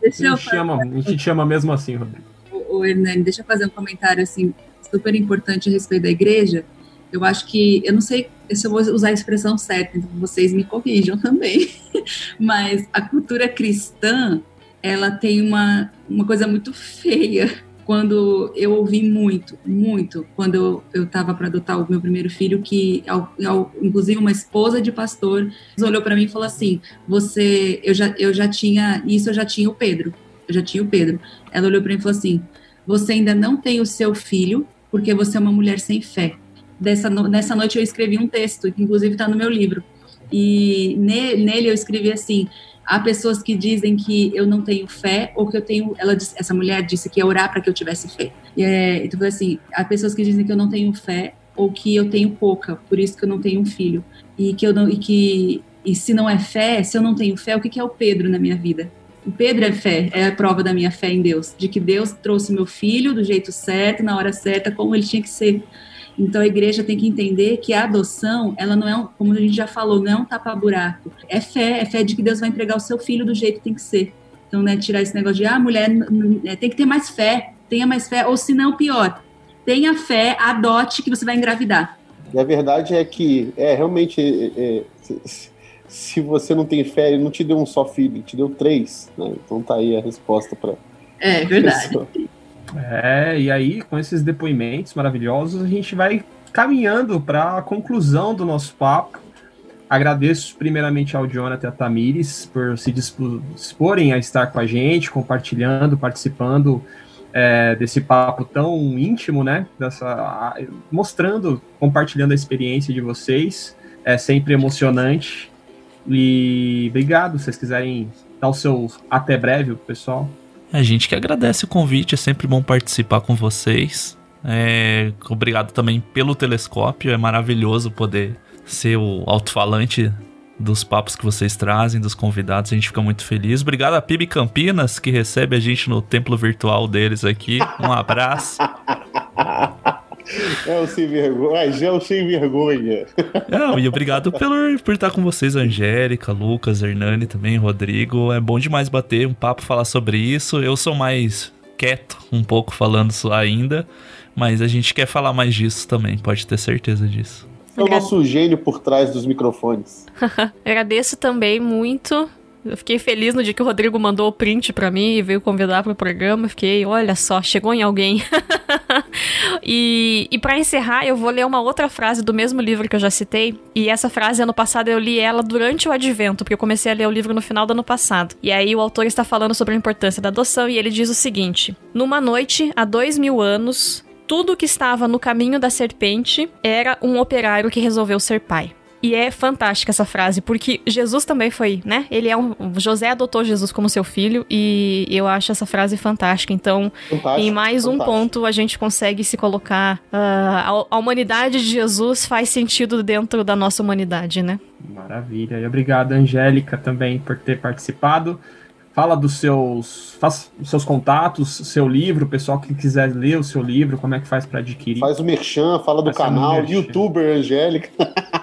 Deixa a, gente chama, a gente chama mesmo assim, Rodrigo. O Hernani, deixa eu fazer um comentário assim, super importante a respeito da igreja. Eu acho que, eu não sei se eu vou usar a expressão certa, então vocês me corrijam *laughs* também, mas a cultura cristã, ela tem uma, uma coisa muito feia. Quando eu ouvi muito, muito, quando eu estava para adotar o meu primeiro filho, que inclusive uma esposa de pastor olhou para mim e falou assim: "Você, eu já, eu já tinha isso, eu já tinha o Pedro, eu já tinha o Pedro". Ela olhou para mim e falou assim: "Você ainda não tem o seu filho porque você é uma mulher sem fé". Dessa nessa noite eu escrevi um texto, que inclusive está no meu livro. E nele eu escrevi assim: Há pessoas que dizem que eu não tenho fé ou que eu tenho. Ela disse, essa mulher disse que ia orar para que eu tivesse fé. E, é, então, assim, há pessoas que dizem que eu não tenho fé ou que eu tenho pouca, por isso que eu não tenho um filho. E que eu não e que e se não é fé, se eu não tenho fé, o que, que é o Pedro na minha vida? O Pedro é fé, é a prova da minha fé em Deus, de que Deus trouxe meu filho do jeito certo, na hora certa, como ele tinha que ser. Então a igreja tem que entender que a adoção, ela não é, um, como a gente já falou, não é um tapa-buraco. É fé, é fé de que Deus vai entregar o seu filho do jeito que tem que ser. Então, né, tirar esse negócio de, ah, mulher é, tem que ter mais fé, tenha mais fé, ou se não, pior, tenha fé, adote que você vai engravidar. E a verdade é que, é, realmente, é, é, se, se, você não tem fé, ele não te deu um só filho, ele te deu três, né? Então tá aí a resposta para. É verdade. Pessoa. É, e aí, com esses depoimentos maravilhosos, a gente vai caminhando para a conclusão do nosso papo. Agradeço primeiramente ao Jonathan e a Tamires por se disporem a estar com a gente, compartilhando, participando é, desse papo tão íntimo, né? Dessa, mostrando, compartilhando a experiência de vocês. É sempre emocionante. E obrigado, se vocês quiserem dar o seu até breve, pessoal. A gente que agradece o convite, é sempre bom participar com vocês. É, obrigado também pelo telescópio, é maravilhoso poder ser o alto-falante dos papos que vocês trazem, dos convidados, a gente fica muito feliz. Obrigado a PIB Campinas, que recebe a gente no templo virtual deles aqui. Um abraço. *laughs* É o sem vergonha. É o sem vergonha. Não, e obrigado por, por estar com vocês, Angélica, Lucas, Hernani também, Rodrigo. É bom demais bater um papo, falar sobre isso. Eu sou mais quieto um pouco falando isso ainda, mas a gente quer falar mais disso também, pode ter certeza disso. É o nosso gênio por trás dos microfones. *laughs* Agradeço também muito eu fiquei feliz no dia que o Rodrigo mandou o print para mim e veio convidar para o programa. Fiquei, olha só, chegou em alguém. *laughs* *laughs* e e para encerrar, eu vou ler uma outra frase do mesmo livro que eu já citei. E essa frase, ano passado, eu li ela durante o advento, porque eu comecei a ler o livro no final do ano passado. E aí o autor está falando sobre a importância da adoção e ele diz o seguinte: Numa noite, há dois mil anos, tudo que estava no caminho da serpente era um operário que resolveu ser pai. E é fantástica essa frase, porque Jesus também foi, né? Ele é um. José adotou Jesus como seu filho e eu acho essa frase fantástica. Então, fantástico, em mais fantástico. um ponto, a gente consegue se colocar. Uh, a, a humanidade de Jesus faz sentido dentro da nossa humanidade, né? Maravilha. E obrigado, Angélica, também por ter participado. Fala dos seus, faz os seus contatos, seu livro, o pessoal que quiser ler o seu livro, como é que faz para adquirir? Faz o merchan, fala do faz canal, youtuber Angélica. *laughs*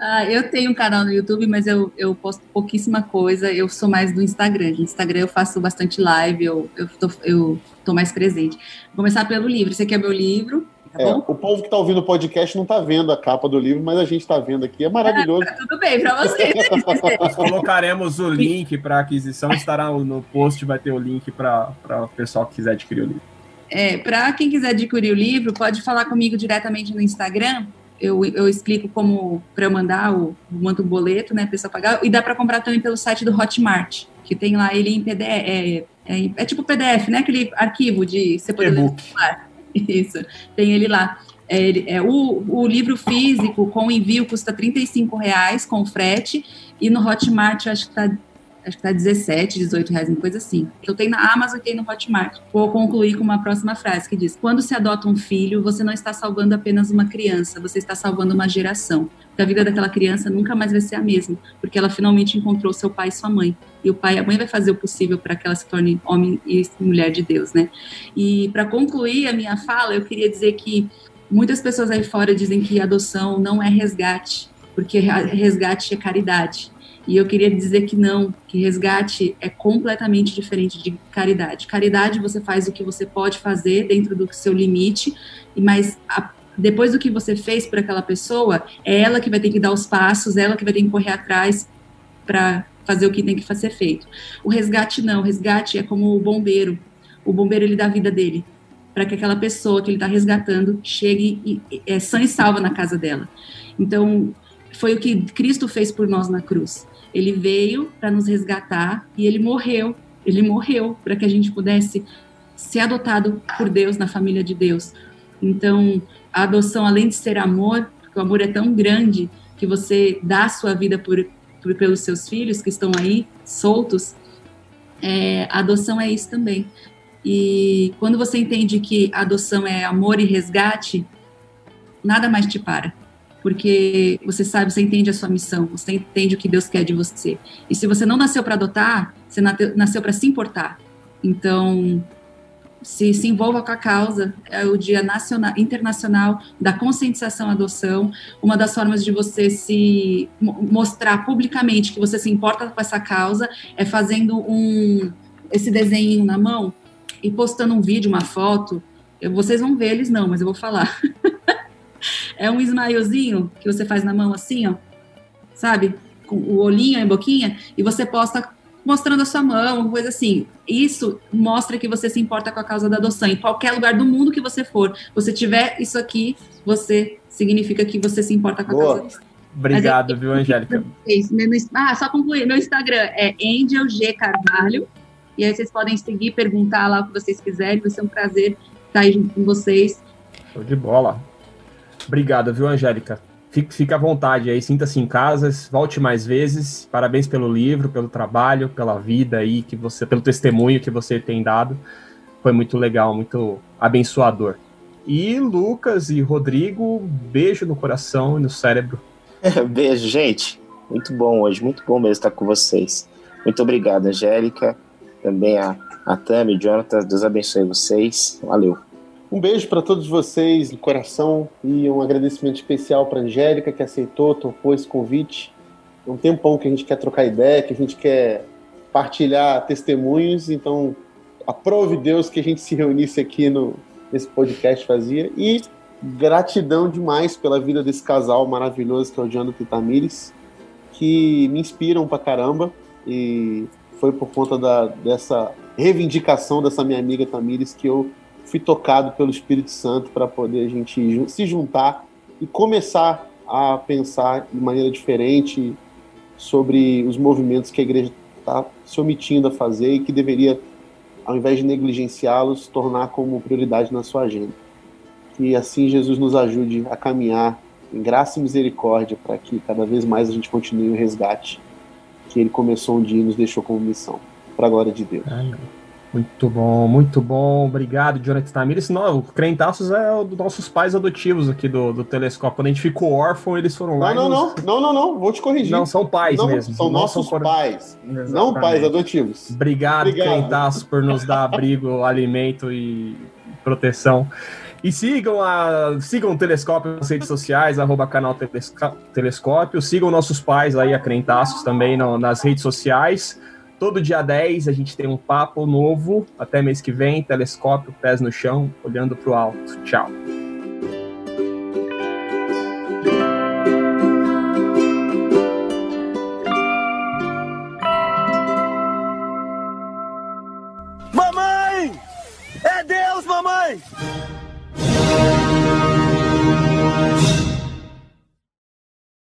Ah, eu tenho um canal no YouTube, mas eu, eu posto pouquíssima coisa. Eu sou mais do Instagram. No Instagram eu faço bastante live, eu, eu, tô, eu tô mais presente. Vou começar pelo livro. Esse aqui é meu livro. Tá é, o povo que está ouvindo o podcast não está vendo a capa do livro, mas a gente está vendo aqui. É maravilhoso. Ah, tudo bem para vocês. *laughs* Nós colocaremos o link para aquisição, estará no post, vai ter o link para o pessoal que quiser adquirir o livro. É, para quem quiser adquirir o livro, pode falar comigo diretamente no Instagram. Eu, eu explico como para eu mandar o mando o boleto, né, pessoa pagar. E dá para comprar também pelo site do Hotmart, que tem lá ele em PDF. É, é, é tipo PDF, né? Aquele arquivo de você poder ler *laughs* Isso, tem ele lá. É, é, o, o livro físico com envio custa R$ reais com frete, e no Hotmart acho que está acho que tá 17, 18 reais, uma coisa assim. Eu tenho na Amazon e tenho no Hotmart. Vou concluir com uma próxima frase que diz: Quando se adota um filho, você não está salvando apenas uma criança, você está salvando uma geração. Porque a vida daquela criança nunca mais vai ser a mesma, porque ela finalmente encontrou seu pai e sua mãe. E o pai e a mãe vai fazer o possível para que ela se torne homem e mulher de Deus, né? E para concluir a minha fala, eu queria dizer que muitas pessoas aí fora dizem que adoção não é resgate, porque resgate é caridade. E eu queria dizer que não, que resgate é completamente diferente de caridade. Caridade você faz o que você pode fazer dentro do seu limite, mas a, depois do que você fez para aquela pessoa, é ela que vai ter que dar os passos, ela que vai ter que correr atrás para fazer o que tem que ser feito. O resgate não, o resgate é como o bombeiro. O bombeiro ele dá a vida dele para que aquela pessoa que ele está resgatando chegue e é sã e salva na casa dela. Então, foi o que Cristo fez por nós na cruz. Ele veio para nos resgatar e ele morreu. Ele morreu para que a gente pudesse ser adotado por Deus na família de Deus. Então, a adoção, além de ser amor, porque o amor é tão grande que você dá a sua vida por, por pelos seus filhos que estão aí soltos, é, a adoção é isso também. E quando você entende que adoção é amor e resgate, nada mais te para porque você sabe, você entende a sua missão, você entende o que Deus quer de você. E se você não nasceu para adotar, você nasceu para se importar. Então, se, se envolva com a causa. É o Dia Nacional, Internacional da Conscientização à Adoção. Uma das formas de você se mostrar publicamente que você se importa com essa causa é fazendo um esse desenho na mão e postando um vídeo, uma foto. Eu, vocês vão ver eles não, mas eu vou falar. *laughs* é um smilezinho que você faz na mão assim, ó, sabe? Com o olhinho e a boquinha, e você posta mostrando a sua mão, uma coisa assim. Isso mostra que você se importa com a causa da adoção. Em qualquer lugar do mundo que você for, você tiver isso aqui, você significa que você se importa com a Boa. causa Obrigado, viu, Angélica? Ah, só concluir. Meu Instagram é Angel G Carvalho. E aí vocês podem seguir, perguntar lá o que vocês quiserem. Vai ser um prazer estar aí junto com vocês. Show de bola. Obrigado, viu, Angélica? Fique, fique à vontade aí, sinta-se em casa, volte mais vezes. Parabéns pelo livro, pelo trabalho, pela vida aí, que você, pelo testemunho que você tem dado. Foi muito legal, muito abençoador. E Lucas e Rodrigo, beijo no coração e no cérebro. *laughs* beijo, gente. Muito bom hoje, muito bom mesmo estar com vocês. Muito obrigado, Angélica. Também a, a Tami, Jonathan, Deus abençoe vocês. Valeu. Um beijo para todos vocês no coração e um agradecimento especial para Angélica que aceitou, topou esse convite. É um tempão que a gente quer trocar ideia, que a gente quer partilhar testemunhos, então aprove Deus que a gente se reunisse aqui no, nesse podcast fazia e gratidão demais pela vida desse casal maravilhoso que é o Jonathan e Tamires, que me inspiram pra caramba e foi por conta da, dessa reivindicação dessa minha amiga Tamires que eu fui tocado pelo Espírito Santo para poder a gente se juntar e começar a pensar de maneira diferente sobre os movimentos que a igreja está se omitindo a fazer e que deveria, ao invés de negligenciá-los, tornar como prioridade na sua agenda. Que assim Jesus nos ajude a caminhar em graça e misericórdia para que cada vez mais a gente continue o resgate que ele começou um dia e nos deixou como missão. Para a glória de Deus. Amém. Muito bom, muito bom. Obrigado, Jonathan Tamires. Não, o Crentaços é um dos nossos pais adotivos aqui do, do Telescópio. Quando a gente ficou órfão, eles foram lá. Não, não, nos... não, não, não, não, vou te corrigir. Não, são pais não, mesmo. São não nossos são pais, Exatamente. não pais adotivos. Obrigado, Obrigado. Crentaços, por nos dar *laughs* abrigo, alimento e proteção. E sigam, a, sigam o Telescópio nas redes sociais, arroba canal Telescópio. Sigam nossos pais aí, a Crentaços, também no, nas redes sociais. Todo dia 10 a gente tem um papo novo. Até mês que vem, telescópio, pés no chão, olhando para o alto. Tchau.